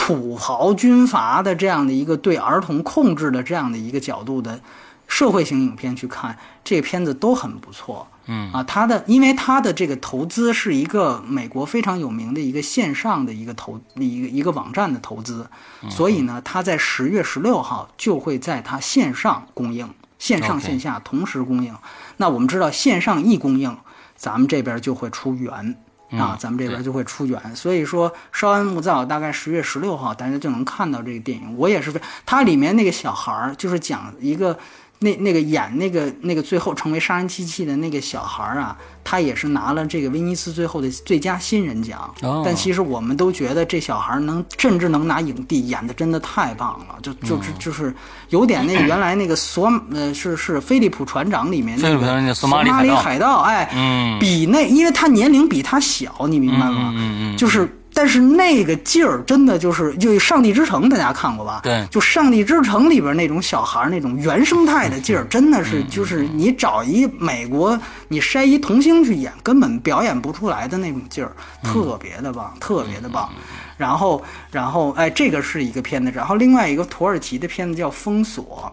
土豪军阀的这样的一个对儿童控制的这样的一个角度的社会型影片去看，这个片子都很不错。嗯啊，它的因为它的这个投资是一个美国非常有名的一个线上的一个投一个一个网站的投资，所以呢，它在十月十六号就会在它线上公映，线上线下同时公映。那我们知道线上一公映，咱们这边就会出源。啊嗯，咱们这边就会出源，所以说稍安勿躁，大概十月十六号大家就能看到这个电影。我也是非，它里面那个小孩儿就是讲一个那那个演那个那个最后成为杀人机器的那个小孩儿啊，他也是拿了这个威尼斯最后的最佳新人奖。哦但其实我们都觉得这小孩儿能甚至能拿影帝，演的真的太棒了，就嗯就是就是有点那个原来那个索呃是是菲利普船长里面那个个索马里马里海盗海盗，哎，嗯比那，因为他年龄比他小，你明白吗？嗯嗯嗯就是，但是那个劲儿真的就是，就《上帝之城》，大家看过吧？对就《上帝之城》里边那种小孩儿那种原生态的劲儿，真的嗯是就是你找一美国，你筛一童星去演，根本表演不出来的那种劲儿，嗯特别的棒，特别的棒。然后，然后，哎，这个是一个片子，然后另外一个土耳其的片子叫《封锁》。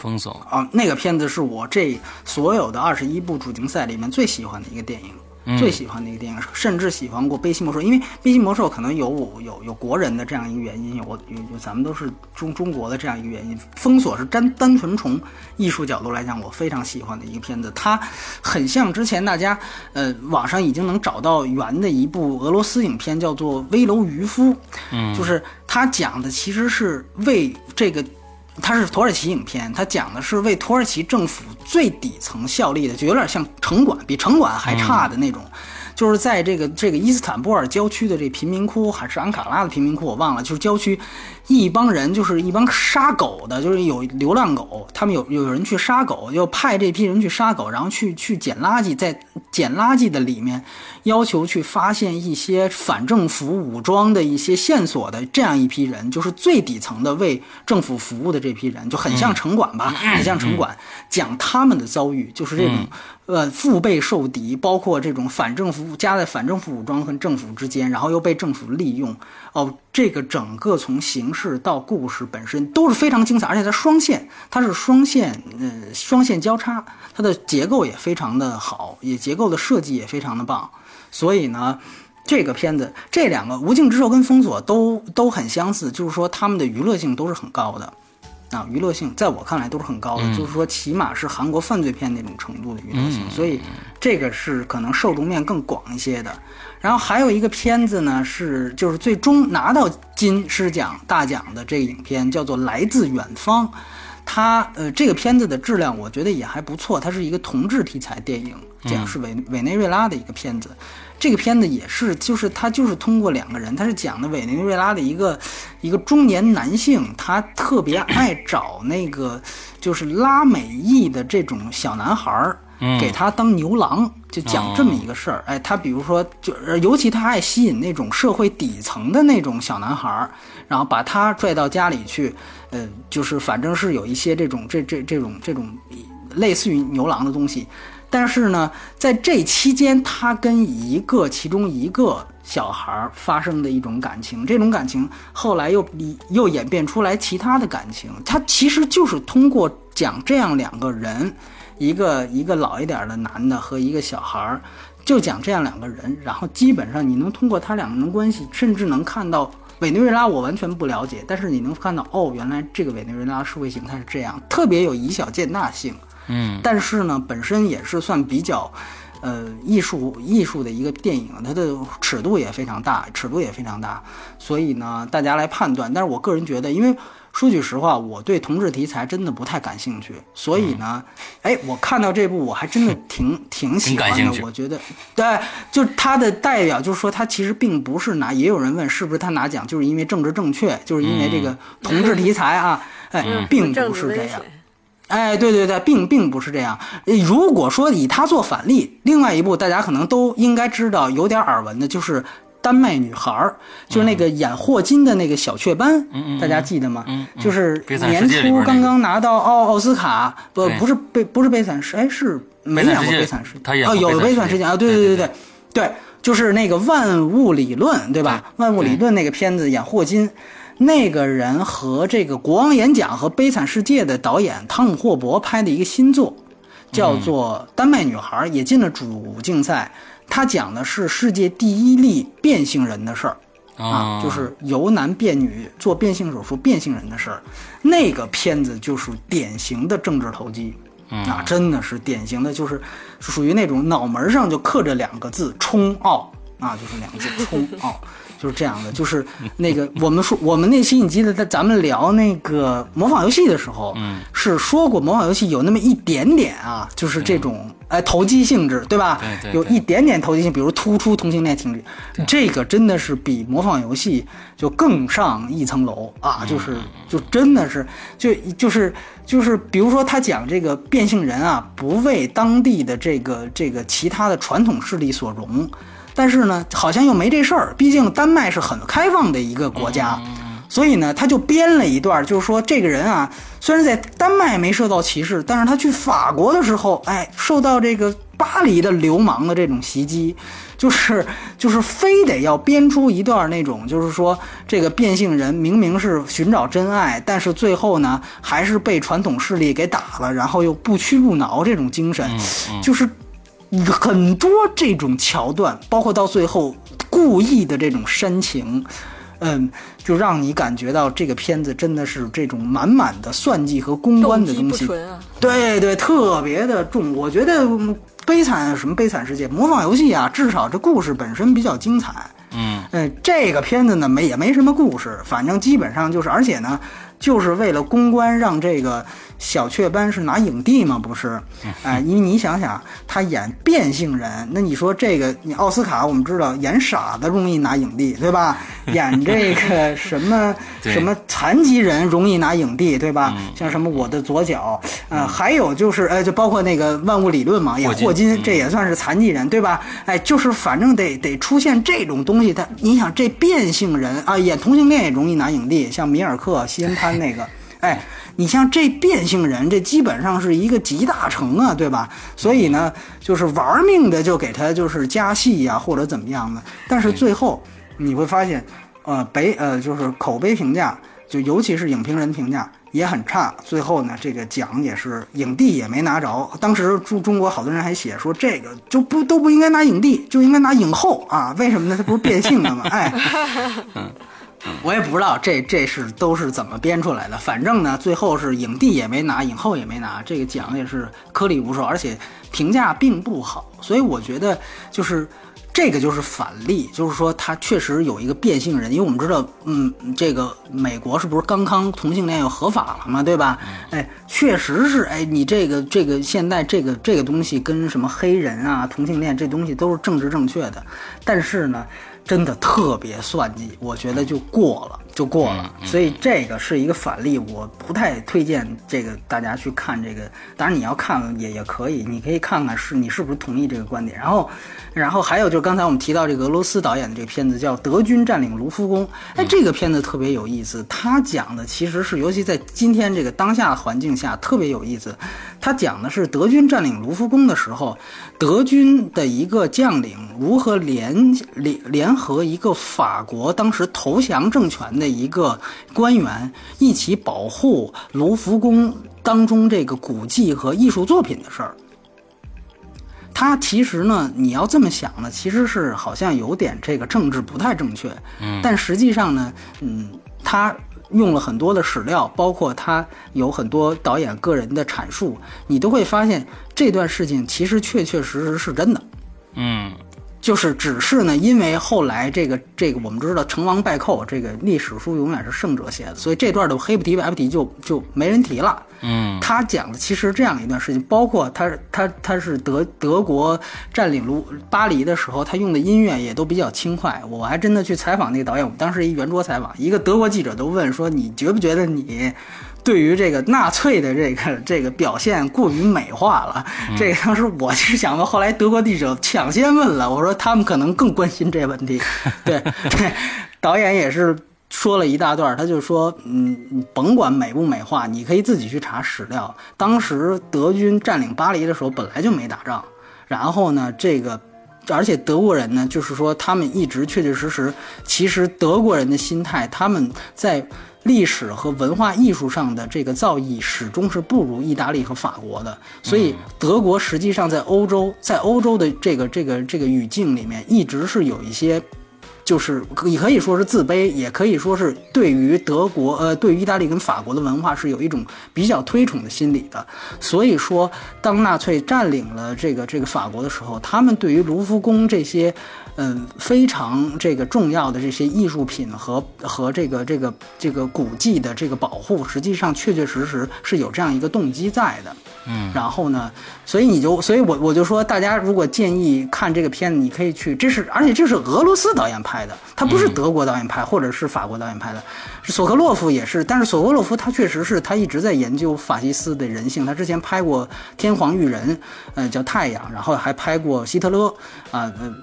封锁啊，那个片子是我这所有的二十一部主竞赛里面最喜欢的一个电影。最喜欢的一个电影，甚至喜欢过《悲心魔兽》，因为《悲心魔兽》可能有我有有国人的这样一个原因，有我有有咱们都是中中国的这样一个原因。封锁是单单纯从艺术角度来讲，我非常喜欢的一个片子，它很像之前大家呃网上已经能找到原的一部俄罗斯影片，叫做《危楼渔夫》，嗯，就是它讲的其实是为这个。它是土耳其影片，它讲的是为土耳其政府最底层效力的，就有点像城管，比城管还差的那种。就是在这个这个伊斯坦布尔郊区的这贫民窟，还是安卡拉的贫民窟，我忘了，就是郊区一帮人，就是一帮杀狗的，就是有流浪狗，他们有有人去杀狗，又派这批人去杀狗，然后去去捡垃圾，在捡垃圾的里面要求去发现一些反政府武装的一些线索的这样一批人，就是最底层的为政府服务的这批人，就很像城管吧，很像城管，讲他们的遭遇，就是这种。呃，腹背受敌，包括这种反政府夹在反政府武装和政府之间，然后又被政府利用。哦，这个整个从形式到故事本身都是非常精彩，而且它双线，它是双线，呃，双线交叉，它的结构也非常的好，也结构的设计也非常的棒。所以呢，这个片子这两个《无尽之兽》跟《封锁》都都很相似，就是说他们的娱乐性都是很高的。啊，娱乐性在我看来都是很高的，就是说起码是韩国犯罪片那种程度的娱乐性，所以这个是可能受众面更广一些的。然后还有一个片子呢，是就是最终拿到金狮奖大奖的这个影片叫做《来自远方》，它呃这个片子的质量我觉得也还不错，它是一个同志题材电影，讲是委委内瑞拉的一个片子。这个片子也是，就是他就是通过两个人，他是讲的委内瑞拉的一个一个中年男性，他特别爱找那个就是拉美裔的这种小男孩儿，嗯给他当牛郎，就讲这么一个事儿。哎，他比如说，就呃尤其他爱吸引那种社会底层的那种小男孩儿，然后把他拽到家里去，呃，就是反正是有一些这种这这这种这种类似于牛郎的东西。但是呢，在这期间，他跟一个其中一个小孩发生的一种感情，这种感情后来又又演变出来其他的感情。他其实就是通过讲这样两个人，一个一个老一点的男的和一个小孩，就讲这样两个人，然后基本上你能通过他两个人关系，甚至能看到委内瑞拉我完全不了解，但是你能看到哦，原来这个委内瑞拉社会形态是这样，特别有以小见大性。嗯但是呢，本身也是算比较，呃，艺术艺术的一个电影，它的尺度也非常大，尺度也非常大，所以呢，大家来判断。但是我个人觉得，因为说句实话，我对同志题材真的不太感兴趣，所以呢，哎，我看到这部我还真的挺挺喜欢的感。我觉得，对，就他的代表，就是说他其实并不是拿，也有人问是不是他拿奖，就是因为政治正确，就是因为这个同志题材啊，哎，并不是这样。哎，对对对，并并不是这样。呃如果说以他做反例，另外一部大家可能都应该知道，有点耳闻的，就是《丹麦女孩》，就是那个演霍金的那个小雀斑，大家记得吗？嗯嗯就是年初刚刚拿到奥奥斯卡，不对不是悲不是悲惨世，哎是没演过悲惨世界悲惨世界，他演哦有过悲惨世界悲惨世界啊，对对对对对对，就是那个万物理论，对吧？万物理论那个片子演霍金。那个人和这个《国王演讲》和《悲惨世界》的导演汤姆·霍伯拍的一个新作，叫做《丹麦女孩》，也进了主竞赛。他讲的是世界第一例变性人的事儿啊，就是由男变女做变性手术变性人的事儿。那个片子就是典型的政治投机。啊，真的是典型的，就是属于那种脑门上就刻着两个字“冲奥”啊，就是两个字“冲奥”，就是这样的。就是那个我们说，我们那期你记得在咱们聊那个模仿游戏的时候，嗯，是说过模仿游戏有那么一点点啊，就是这种哎投机性质，对吧？对对对有一点点投机性，比如突出同性恋情侣，这个真的是比模仿游戏就更上一层楼啊！就是就真的是就就是就是，比如说他讲这个变性人啊，不为当地的这个这个其他的传统势力所容，但是呢，好像又没这事儿，毕竟丹麦是很开放的一个国家。所以呢，他就编了一段，就是说这个人啊，虽然在丹麦没受到歧视，但是他去法国的时候，哎，受到这个巴黎的流氓的这种袭击，就是 就是非得要编出一段那种，就是说这个变性人明明是寻找真爱，但是最后呢，还是被传统势力给打了，然后又不屈不挠这种精神，就是很多这种桥段，包括到最后故意的这种煽情。嗯，就让你感觉到这个片子真的是这种满满的算计和公关的东西，啊，对对，特别的重。我觉得嗯悲惨什么悲惨世界模仿游戏啊，至少这故事本身比较精彩。嗯嗯，这个片子呢没也没什么故事，反正基本上就是，而且呢，就是为了公关，让这个小雀斑是拿影帝吗，不是？哎，因为你想想，他演变性人，那你说这个，你奥斯卡我们知道演傻子容易拿影帝，对吧？演这个什么什么残疾人容易拿影帝，对吧？像什么我的左脚，呃，还有就是，呃，就包括那个万物理论嘛，演霍金霍金，这也算是残疾人，对吧？哎，就是反正得得出现这种东西，他你想这变性人啊，演同性恋也容易拿影帝，像米尔克、西恩潘那个，哎，你像这变性人，这基本上是一个集大成啊，对吧？所以呢，就是玩命的就给他就是加戏呀、或者怎么样的，但是最后你会发现，呃，北呃就是口碑评价，就尤其是影评人评价。也很差，最后呢，这个奖也是影帝也没拿着。当时中中国好多人还写说，这个就不都不应该拿影帝，就应该拿影后啊？为什么呢？他不是变性的吗？哎，我也不知道这这是都是怎么编出来的。反正呢，最后是影帝也没拿，影后也没拿，这个奖也是颗粒无收，而且评价并不好。所以我觉得就是。这个就是反例，就是说他确实有一个变性人，因为我们知道，嗯，这个美国是不是刚刚同性恋又合法了嘛，对吧？哎，确实是，哎，你这个这个现在这个这个东西跟什么黑人啊、同性恋这东西都是政治正确的，但是呢，真的特别算计，我觉得就过了，就过了。所以这个是一个反例，我不太推荐这个大家去看这个。当然你要看也也可以，你可以看看是你是不是同意这个观点。然后，然后还有就是刚才我们提到这个俄罗斯导演的这个片子叫《德军占领卢浮宫》，哎，这个片子特别有意思。他讲的其实是，尤其在今天这个当下环境下特别有意思。他讲的是德军占领卢浮宫的时候，德军的一个将领如何联联联合一个法国当时投降政权的一个官员一起保护卢浮宫当中这个古迹和艺术作品的事儿。他其实呢，你要这么想呢，其实是好像有点这个政治不太正确，嗯，但实际上呢，嗯，他。用了很多的史料，包括他有很多导演个人的阐述，你都会发现这段事情其实确确实实是真的。嗯，就是只是呢，因为后来这个这个我们知道成王败寇，这个历史书永远是胜者写的，所以这段的黑不提白不提就就没人提了。嗯，他讲的其实这样一段事情，包括他他他是德德国占领卢巴黎的时候，他用的音乐也都比较轻快。我还真的去采访那个导演，我们当时一圆桌采访，一个德国记者都问说：“你觉不觉得你对于这个纳粹的这个这个表现过于美化了？”这个当时我是想问，后来德国记者抢先问了，我说他们可能更关心这问题。对对，导演也是。说了一大段，他就说，嗯，甭管美不美化，你可以自己去查史料。当时德军占领巴黎的时候，本来就没打仗。然后呢，这个，而且德国人呢，就是说他们一直确确实实，其实德国人的心态，他们在历史和文化艺术上的这个造诣，始终是不如意大利和法国的。所以，德国实际上在欧洲，在欧洲的这个这个这个语境里面，一直是有一些。就是你可以说是自卑，也可以说是对于德国，呃，对于意大利跟法国的文化是有一种比较推崇的心理的。所以说，当纳粹占领了这个这个法国的时候，他们对于卢浮宫这些，嗯，非常这个重要的这些艺术品和和这个这个这个古迹的这个保护，实际上确确实实是有这样一个动机在的。嗯，然后呢，所以你就，所以我我就说，大家如果建议看这个片子，你可以去，这是而且这是俄罗斯导演拍的，他不是德国导演拍，或者是法国导演拍的，索科洛夫也是，但是索科洛夫他确实是他一直在研究法西斯的人性，他之前拍过《天皇育人》，呃，叫太阳，然后还拍过希特勒，啊，呃，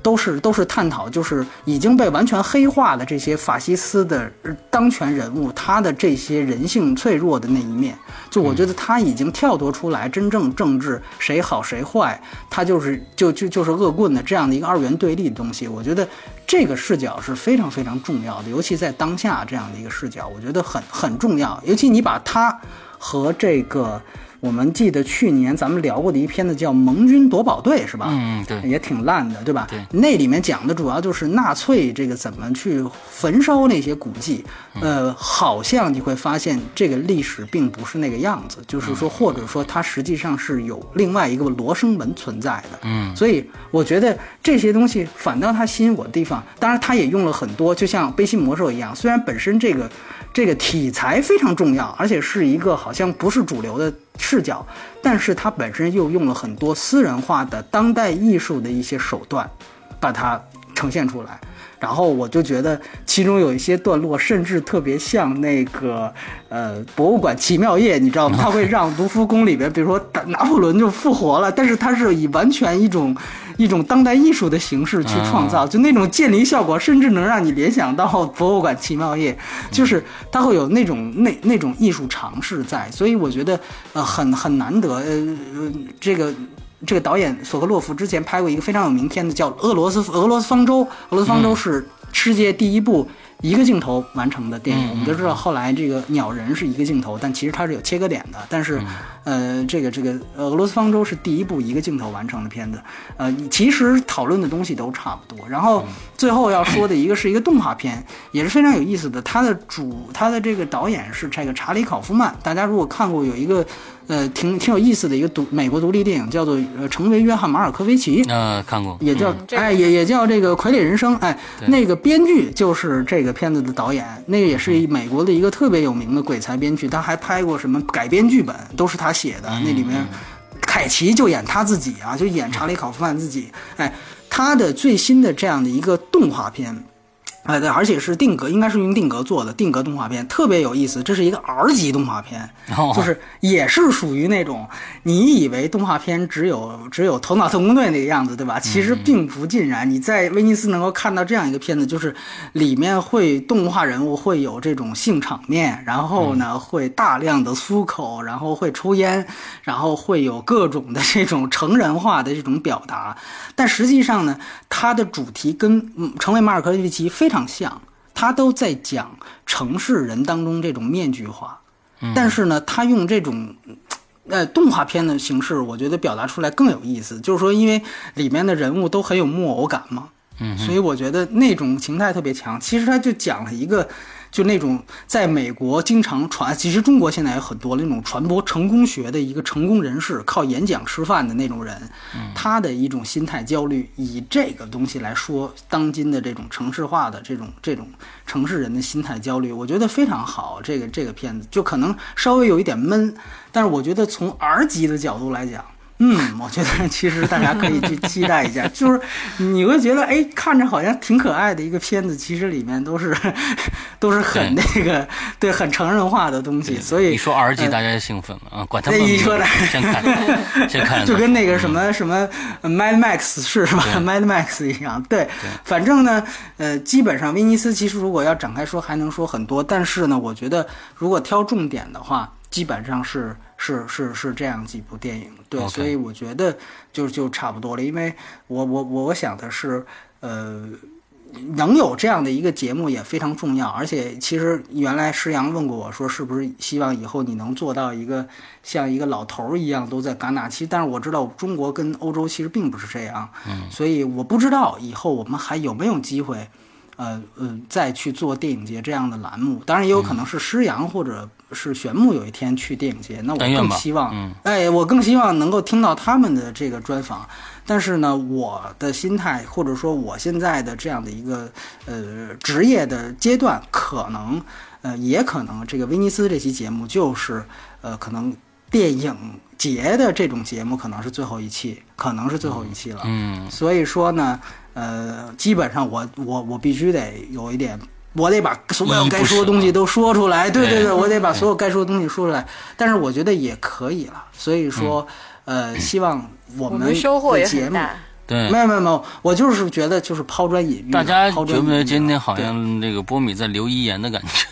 都是都是探讨就是已经被完全黑化的这些法西斯的当权人物，他的这些人性脆弱的那一面，就我觉得他已经跳脱。出来真正政治谁好谁坏，他就是就就就是恶棍的这样的一个二元对立的东西。我觉得这个视角是非常非常重要的，尤其在当下这样的一个视角，我觉得很很重要。尤其你把它和这个。我们记得去年咱们聊过的一片子叫《盟军夺宝队》，是吧？嗯，对，也挺烂的，对吧？对，那里面讲的主要就是纳粹这个怎么去焚烧那些古迹。呃，好像你会发现这个历史并不是那个样子，就是说，或者说它实际上是有另外一个罗生门存在的。嗯，所以我觉得这些东西反倒它吸引我的地方，当然它也用了很多，就像悲心魔兽一样，虽然本身这个。这个题材非常重要，而且是一个好像不是主流的视角，但是它本身又用了很多私人化的当代艺术的一些手段，把它呈现出来。然后我就觉得其中有一些段落，甚至特别像那个呃博物馆奇妙夜，你知道吗？他会让卢浮宫里边，比如说拿破仑就复活了，但是他是以完全一种一种当代艺术的形式去创造，就那种渐离效果，甚至能让你联想到博物馆奇妙夜，就是它会有那种那那种艺术尝试在，所以我觉得呃很很难得，呃这个。这个导演索科洛夫之前拍过一个非常有名片子，叫《俄罗斯俄罗斯方舟》。俄罗斯方舟是世界第一部一个镜头完成的电影。我们都知道，后来这个鸟人是一个镜头，但其实它是有切割点的。但是，呃，这个这个俄罗斯方舟是第一部一个镜头完成的片子。呃，其实讨论的东西都差不多。然后最后要说的一个是一个动画片，也是非常有意思的。它的主，它的这个导演是这个查理考夫曼。大家如果看过有一个。呃，挺挺有意思的一个独美国独立电影，叫做《呃成为约翰马尔科维奇》。呃，看过，也叫哎，也也叫这个《傀儡人生》。哎，那个编剧就是这个片子的导演，那个也是美国的一个特别有名的鬼才编剧，他还拍过什么改编剧本，都是他写的。那里面，凯奇就演他自己啊，就演查理考夫曼自己。哎。他的最新的这样的一个动画片。哎，对，而且是定格，应该是用定格做的定格动画片，特别有意思。这是一个 R 级动画片，就是也是属于那种你以为动画片只有只有《头脑特工队》那个样子，对吧？其实并不尽然。你在威尼斯能够看到这样一个片子，就是里面会动画人物会有这种性场面，然后呢会大量的粗口，然后会抽烟，然后会有各种的这种成人化的这种表达。但实际上呢，它的主题跟《成为马尔科维奇》非常像，他都在讲城市人当中这种面具化，但是呢，他用这种呃动画片的形式，我觉得表达出来更有意思。就是说，因为里面的人物都很有木偶感嘛，嗯，所以我觉得那种形态特别强。其实他就讲了一个。就那种在美国经常传，其实中国现在有很多那种传播成功学的一个成功人士，靠演讲吃饭的那种人，他的一种心态焦虑，以这个东西来说，当今的这种城市化的这种这种城市人的心态焦虑，我觉得非常好。这个这个片子就可能稍微有一点闷，但是我觉得从 R 级的角度来讲。嗯，我觉得其实大家可以去期待一下，就是你会觉得，哎，看着好像挺可爱的一个片子，其实里面都是 都是很那个，对，很成人化的东西。所以你说 R 级，大家就兴奋了啊，管他们。一说的，先看，先看，就跟那个什么什么 Mad Max 是吧？Mad Max 一样，对，反正呢，呃，基本上威尼斯其实如果要展开说，还能说很多，但是呢，我觉得如果挑重点的话，基本上是。是是是这样几部电影，对，所以我觉得就就差不多了，因为我我我想的是，呃，能有这样的一个节目也非常重要，而且其实原来施阳问过我说，是不是希望以后你能做到一个像一个老头儿一样都在戛纳？其实，但是我知道中国跟欧洲其实并不是这样，嗯，所以我不知道以后我们还有没有机会。呃呃，再去做电影节这样的栏目，当然也有可能是施洋或者是玄牧有一天去电影节，那我更希望，哎，我更希望能够听到他们的这个专访。但是呢，我的心态或者说我现在的这样的一个呃职业的阶段，可能呃也可能这个威尼斯这期节目就是呃可能电影节的这种节目可能是最后一期，可能是最后一期了。嗯，所以说呢。呃，基本上我我我必须得有一点，我得把所有该说的东西都说出来。对对对，我得把所有该说的东西说出来。但是我觉得也可以了。所以说，呃，希望我们收获也很大。对，没有没有没有，我就是觉得就是抛砖引玉。大家觉不觉得今天好像那个波米在留遗言的感觉？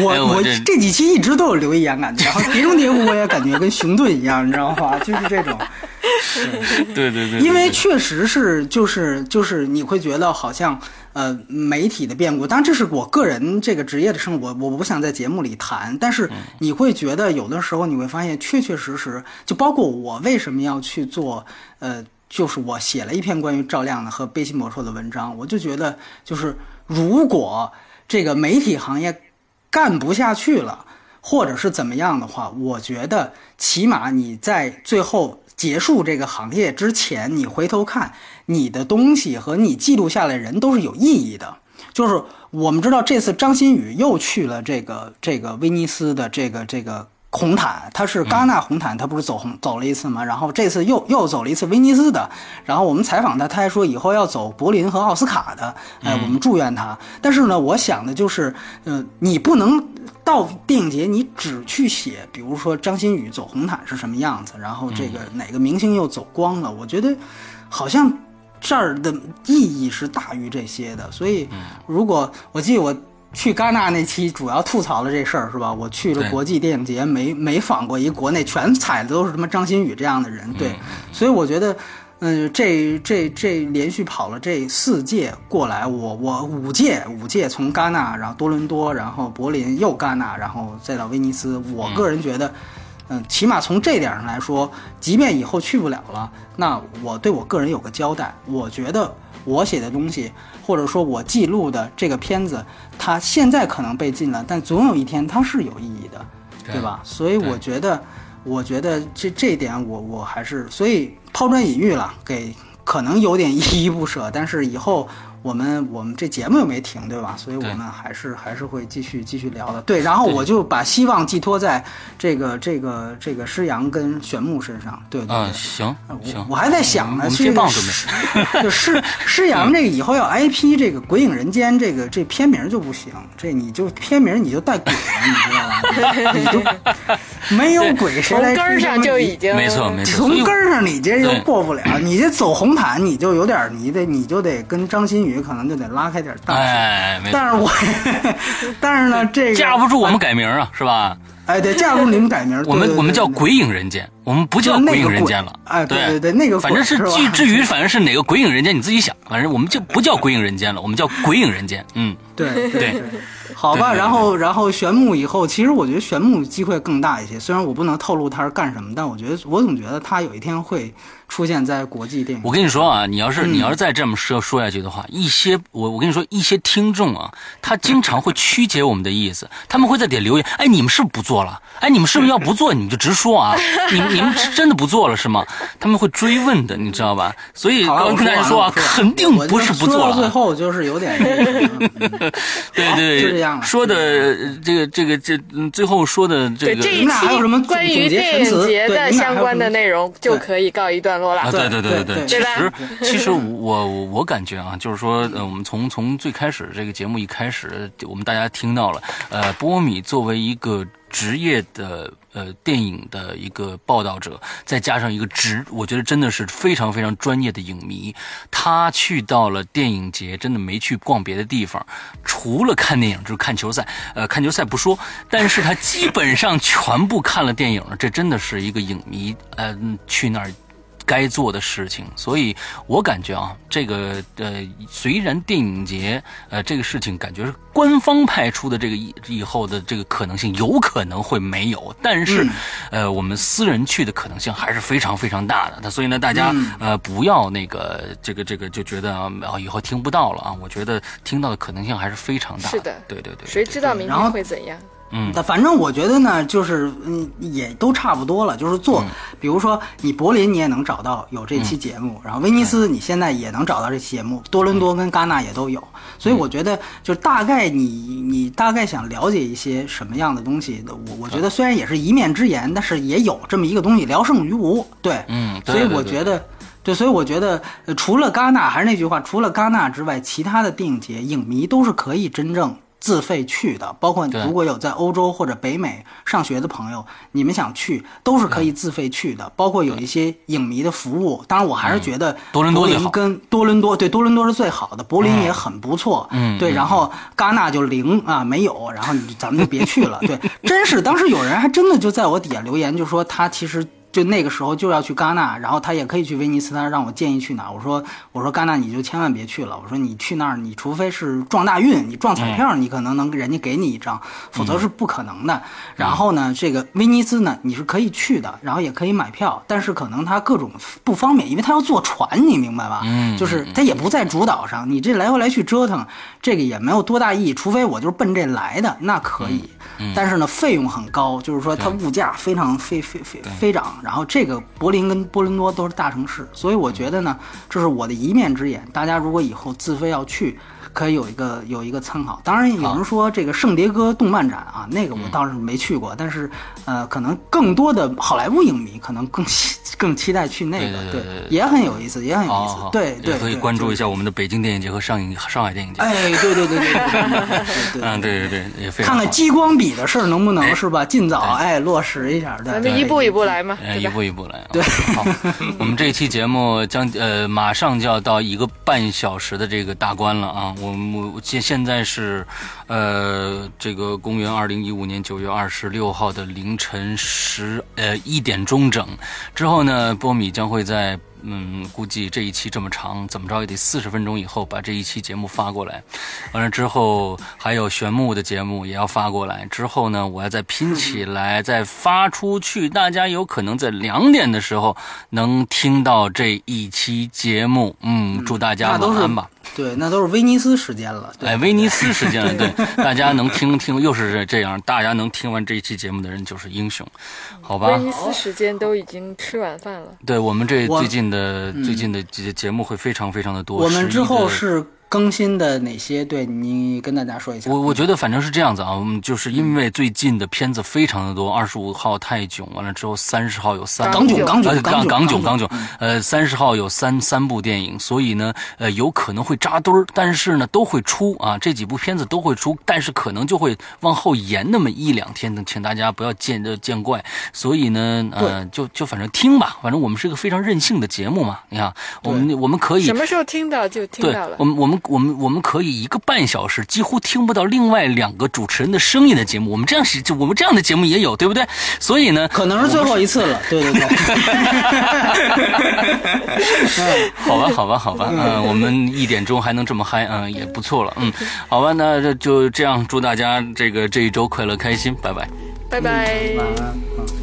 我我这几期一直都有留一言感觉，然后碟中谍我也感觉跟熊顿一样，你知道吗？就是这种。对对对，因为确实是就是就是你会觉得好像呃媒体的变故，当然这是我个人这个职业的生活，我我不想在节目里谈，但是你会觉得有的时候你会发现确确实实，就包括我为什么要去做呃，就是我写了一篇关于赵亮的和贝西魔兽的文章，我就觉得就是如果这个媒体行业干不下去了，或者是怎么样的话，我觉得起码你在最后。结束这个行业之前，你回头看你的东西和你记录下来人都是有意义的。就是我们知道这次张馨予又去了这个这个威尼斯的这个这个红毯，他是戛纳红毯，他不是走红走了一次吗？然后这次又又走了一次威尼斯的。然后我们采访他，他还说以后要走柏林和奥斯卡的。哎，我们祝愿他。但是呢，我想的就是，嗯，你不能。到电影节，你只去写，比如说张馨予走红毯是什么样子，然后这个哪个明星又走光了，我觉得好像这儿的意义是大于这些的。所以，如果我记得我去戛纳那期，主要吐槽了这事儿，是吧？我去了国际电影节，没没访过一国内，全踩的都是什么张馨予这样的人，对，所以我觉得。嗯，这这这连续跑了这四届过来，我我五届五届从戛纳，然后多伦多，然后柏林，又戛纳，然后再到威尼斯。我个人觉得，嗯，起码从这点上来说，即便以后去不了了，那我对我个人有个交代。我觉得我写的东西，或者说我记录的这个片子，它现在可能被禁了，但总有一天它是有意义的，对吧？所以我觉得。我觉得这这一点，我我还是所以抛砖引玉了，给可能有点 依依不舍，但是以后我我们我们这节目又没停，对吧？所以我们还是还是会继续继续聊的。对，然后我就把希望寄托在这个这个这个施阳跟玄牧身上。对对。行我行，我还在想呢，这个接棒准备。就施施阳这个以后要 IP 这个《鬼影人间》这个这片名就不行，这你就片名你就带鬼了，你知道吧？你就没有鬼谁来从根上就已经。没错没错，从根上你这就过不了，你这走红毯你就有点，你得你就得跟张馨予可能就得拉开点儿档。哎，没，但是我，但是呢，这个架不住我们改名啊，是吧？哎，对，架不住你们改名。我们我们叫鬼影人间，我们不叫鬼影人间了。哎对对对对那个反正是至至于 反正是哪个鬼影人间，你自己想。反正我们就不叫鬼影人间了，我们叫鬼影人间。嗯，对对，好吧，对对对然后然后玄牧以后，其实我觉得玄牧机会更大一些。虽然我不能透露他是干什么，但我觉得我总觉得他有一天会出现在国际电影。我跟你说啊，你要是嗯你要是再这么说说下去的话，一些我我跟你说，一些听众啊，他经常会曲解我们的意思，他们会在底下留言，哎，你们是不是不做了？哎，你们是不是要不做？你们就直说啊，你们你们是真的不做了是吗？他们会追问的，你知道吧？所以，刚我跟大家说啊，肯定不是不做说到最。后就是有点对 对，就这样了。说的呃这个这个这嗯最后说的这个对这一你们俩还有什么期关于总结电影节的相关的内容就可以告一段落了。啊，对对。对对对其实其实我我我感觉啊，就是说，呃，我们从从最开始这个节目一开始，我们大家听到了，呃，波米作为一个职业的呃电影的一个报道者，再加上一个职，我觉得真的是非常非常专业的影迷。他去到了电影节，真的没去逛别的地方，除了看电影就是看球赛。呃，看球赛不说，但是他基本上全部看了电影。这真的是一个影迷，呃、去那儿。该做的事情，所以我感觉啊，这个呃，虽然电影节呃这个事情感觉是官方派出的这个以以后的这个可能性有可能会没有，但是、呃我们私人去的可能性还是非常非常大的。那所以呢，大家、呃不要那个这个这个就觉得啊以后听不到了啊，我觉得听到的可能性还是非常大是的。对对对，谁知道明天会怎样？嗯但反正我觉得呢，就是嗯，也都差不多了。就是做，比如说你柏林你也能找到有这期节目，然后威尼斯你现在也能找到这期节目，多伦多跟戛纳也都有。所以我觉得，就大概你你大概想了解一些什么样的东西的，我我觉得虽然也是一面之言，但是也有这么一个东西，聊胜于无。对，嗯对所以我觉得。对，所以我觉得，呃，除了戛纳，还是那句话，除了戛纳之外，其他的电影节，影迷都是可以真正自费去的。包括如果有在欧洲或者北美上学的朋友，你们想去，都是可以自费去的。包括有一些影迷的服务，当然我还是觉得嗯多伦多柏林跟多伦多，对，多伦多是最好的，柏林也很不错。对，嗯对然后戛纳就零啊，没有，然后你咱们就别去了。对，真是当时有人还真的就在我底下留言，就说他其实。就那个时候就要去戛纳，然后他也可以去威尼斯，他让我建议去哪儿。我说我说戛纳你就千万别去了。我说你去那儿，你除非是撞大运，你撞彩票，你可能能人家给你一张，否则是不可能的。然后呢，这个威尼斯呢，你是可以去的，然后也可以买票，但是可能它各种不方便，因为它要坐船，你明白吧？嗯就是它也不在主岛上，你这来回来去折腾，这个也没有多大意义。除非我就是奔这来的，那可以。但是呢，费用很高，就是说它物价非常飞飞飞飞涨。然后这个柏林跟波伦多都是大城市，所以我觉得呢，这是我的一面之言。大家如果以后自费要去，可以有一个有一个参考。当然有人说这个圣迭戈动漫展啊，那个我倒是没去过，但是呃，可能更多的好莱坞影迷可能更 更期待去那个，对，也很有意思，也很有意思，对对。可以关注一下我们的北京电影节和上影上海电影节。哎，对对对对，嗯，对对对，看看激光笔的事儿能不能是吧？尽早哎落实一下，咱们一步一步来嘛，一步一步来。对，好，我们这期节目将呃马上就要到一个半小时的这个大关了啊，我。们我现现在是呃这个公元二零一五年九月二十六号的凌晨十呃一点钟整，之后呢，波米将会在。嗯，估计这一期这么长，怎么着也得四十分钟以后把这一期节目发过来。完了之后，还有玄牧的节目也要发过来。之后呢，我要再拼起来，再发出去。大家有可能在两点的时候能听到这一期节目。嗯，祝大家晚安吧。对，那都是威尼斯时间了。对哎，威尼斯时间了，对，大家能听听，又是这样，大家能听完这一期节目的人就是英雄，好吧威？尼斯时间都已经吃晚饭了，对我们这最近的最近的节节目会非常非常的多。11我们之后是更新的哪些？对你跟大家说一下。我我觉得反正是这样子啊，我们就是因为最近的片子非常的多，二十五号泰囧完了之后，三十号有三港囧港囧呃港港囧港囧嗯，呃三十号有三三部电影，所以呢，呃有可能会扎堆儿，但是呢都会出啊，这几部片子都会出，但是可能就会往后延那么一两天，请大家不要见呃见怪。所以呢，呃就就反正听吧，反正我们是个非常任性的节目嘛，你看我们我们可以什么时候听到就听对到了我。们，我们，我们，我们可以一个半小时几乎听不到另外两个主持人的声音的节目，我们这样是，就我们这样的节目也有，对不对？所以呢，可能是最后一次了。对对对，好吧，好吧，好吧，嗯，我们一点钟还能这么嗨，嗯，也不错了，嗯，好吧，那就就这样，祝大家这个这一周快乐开心，拜拜。拜拜。晚安。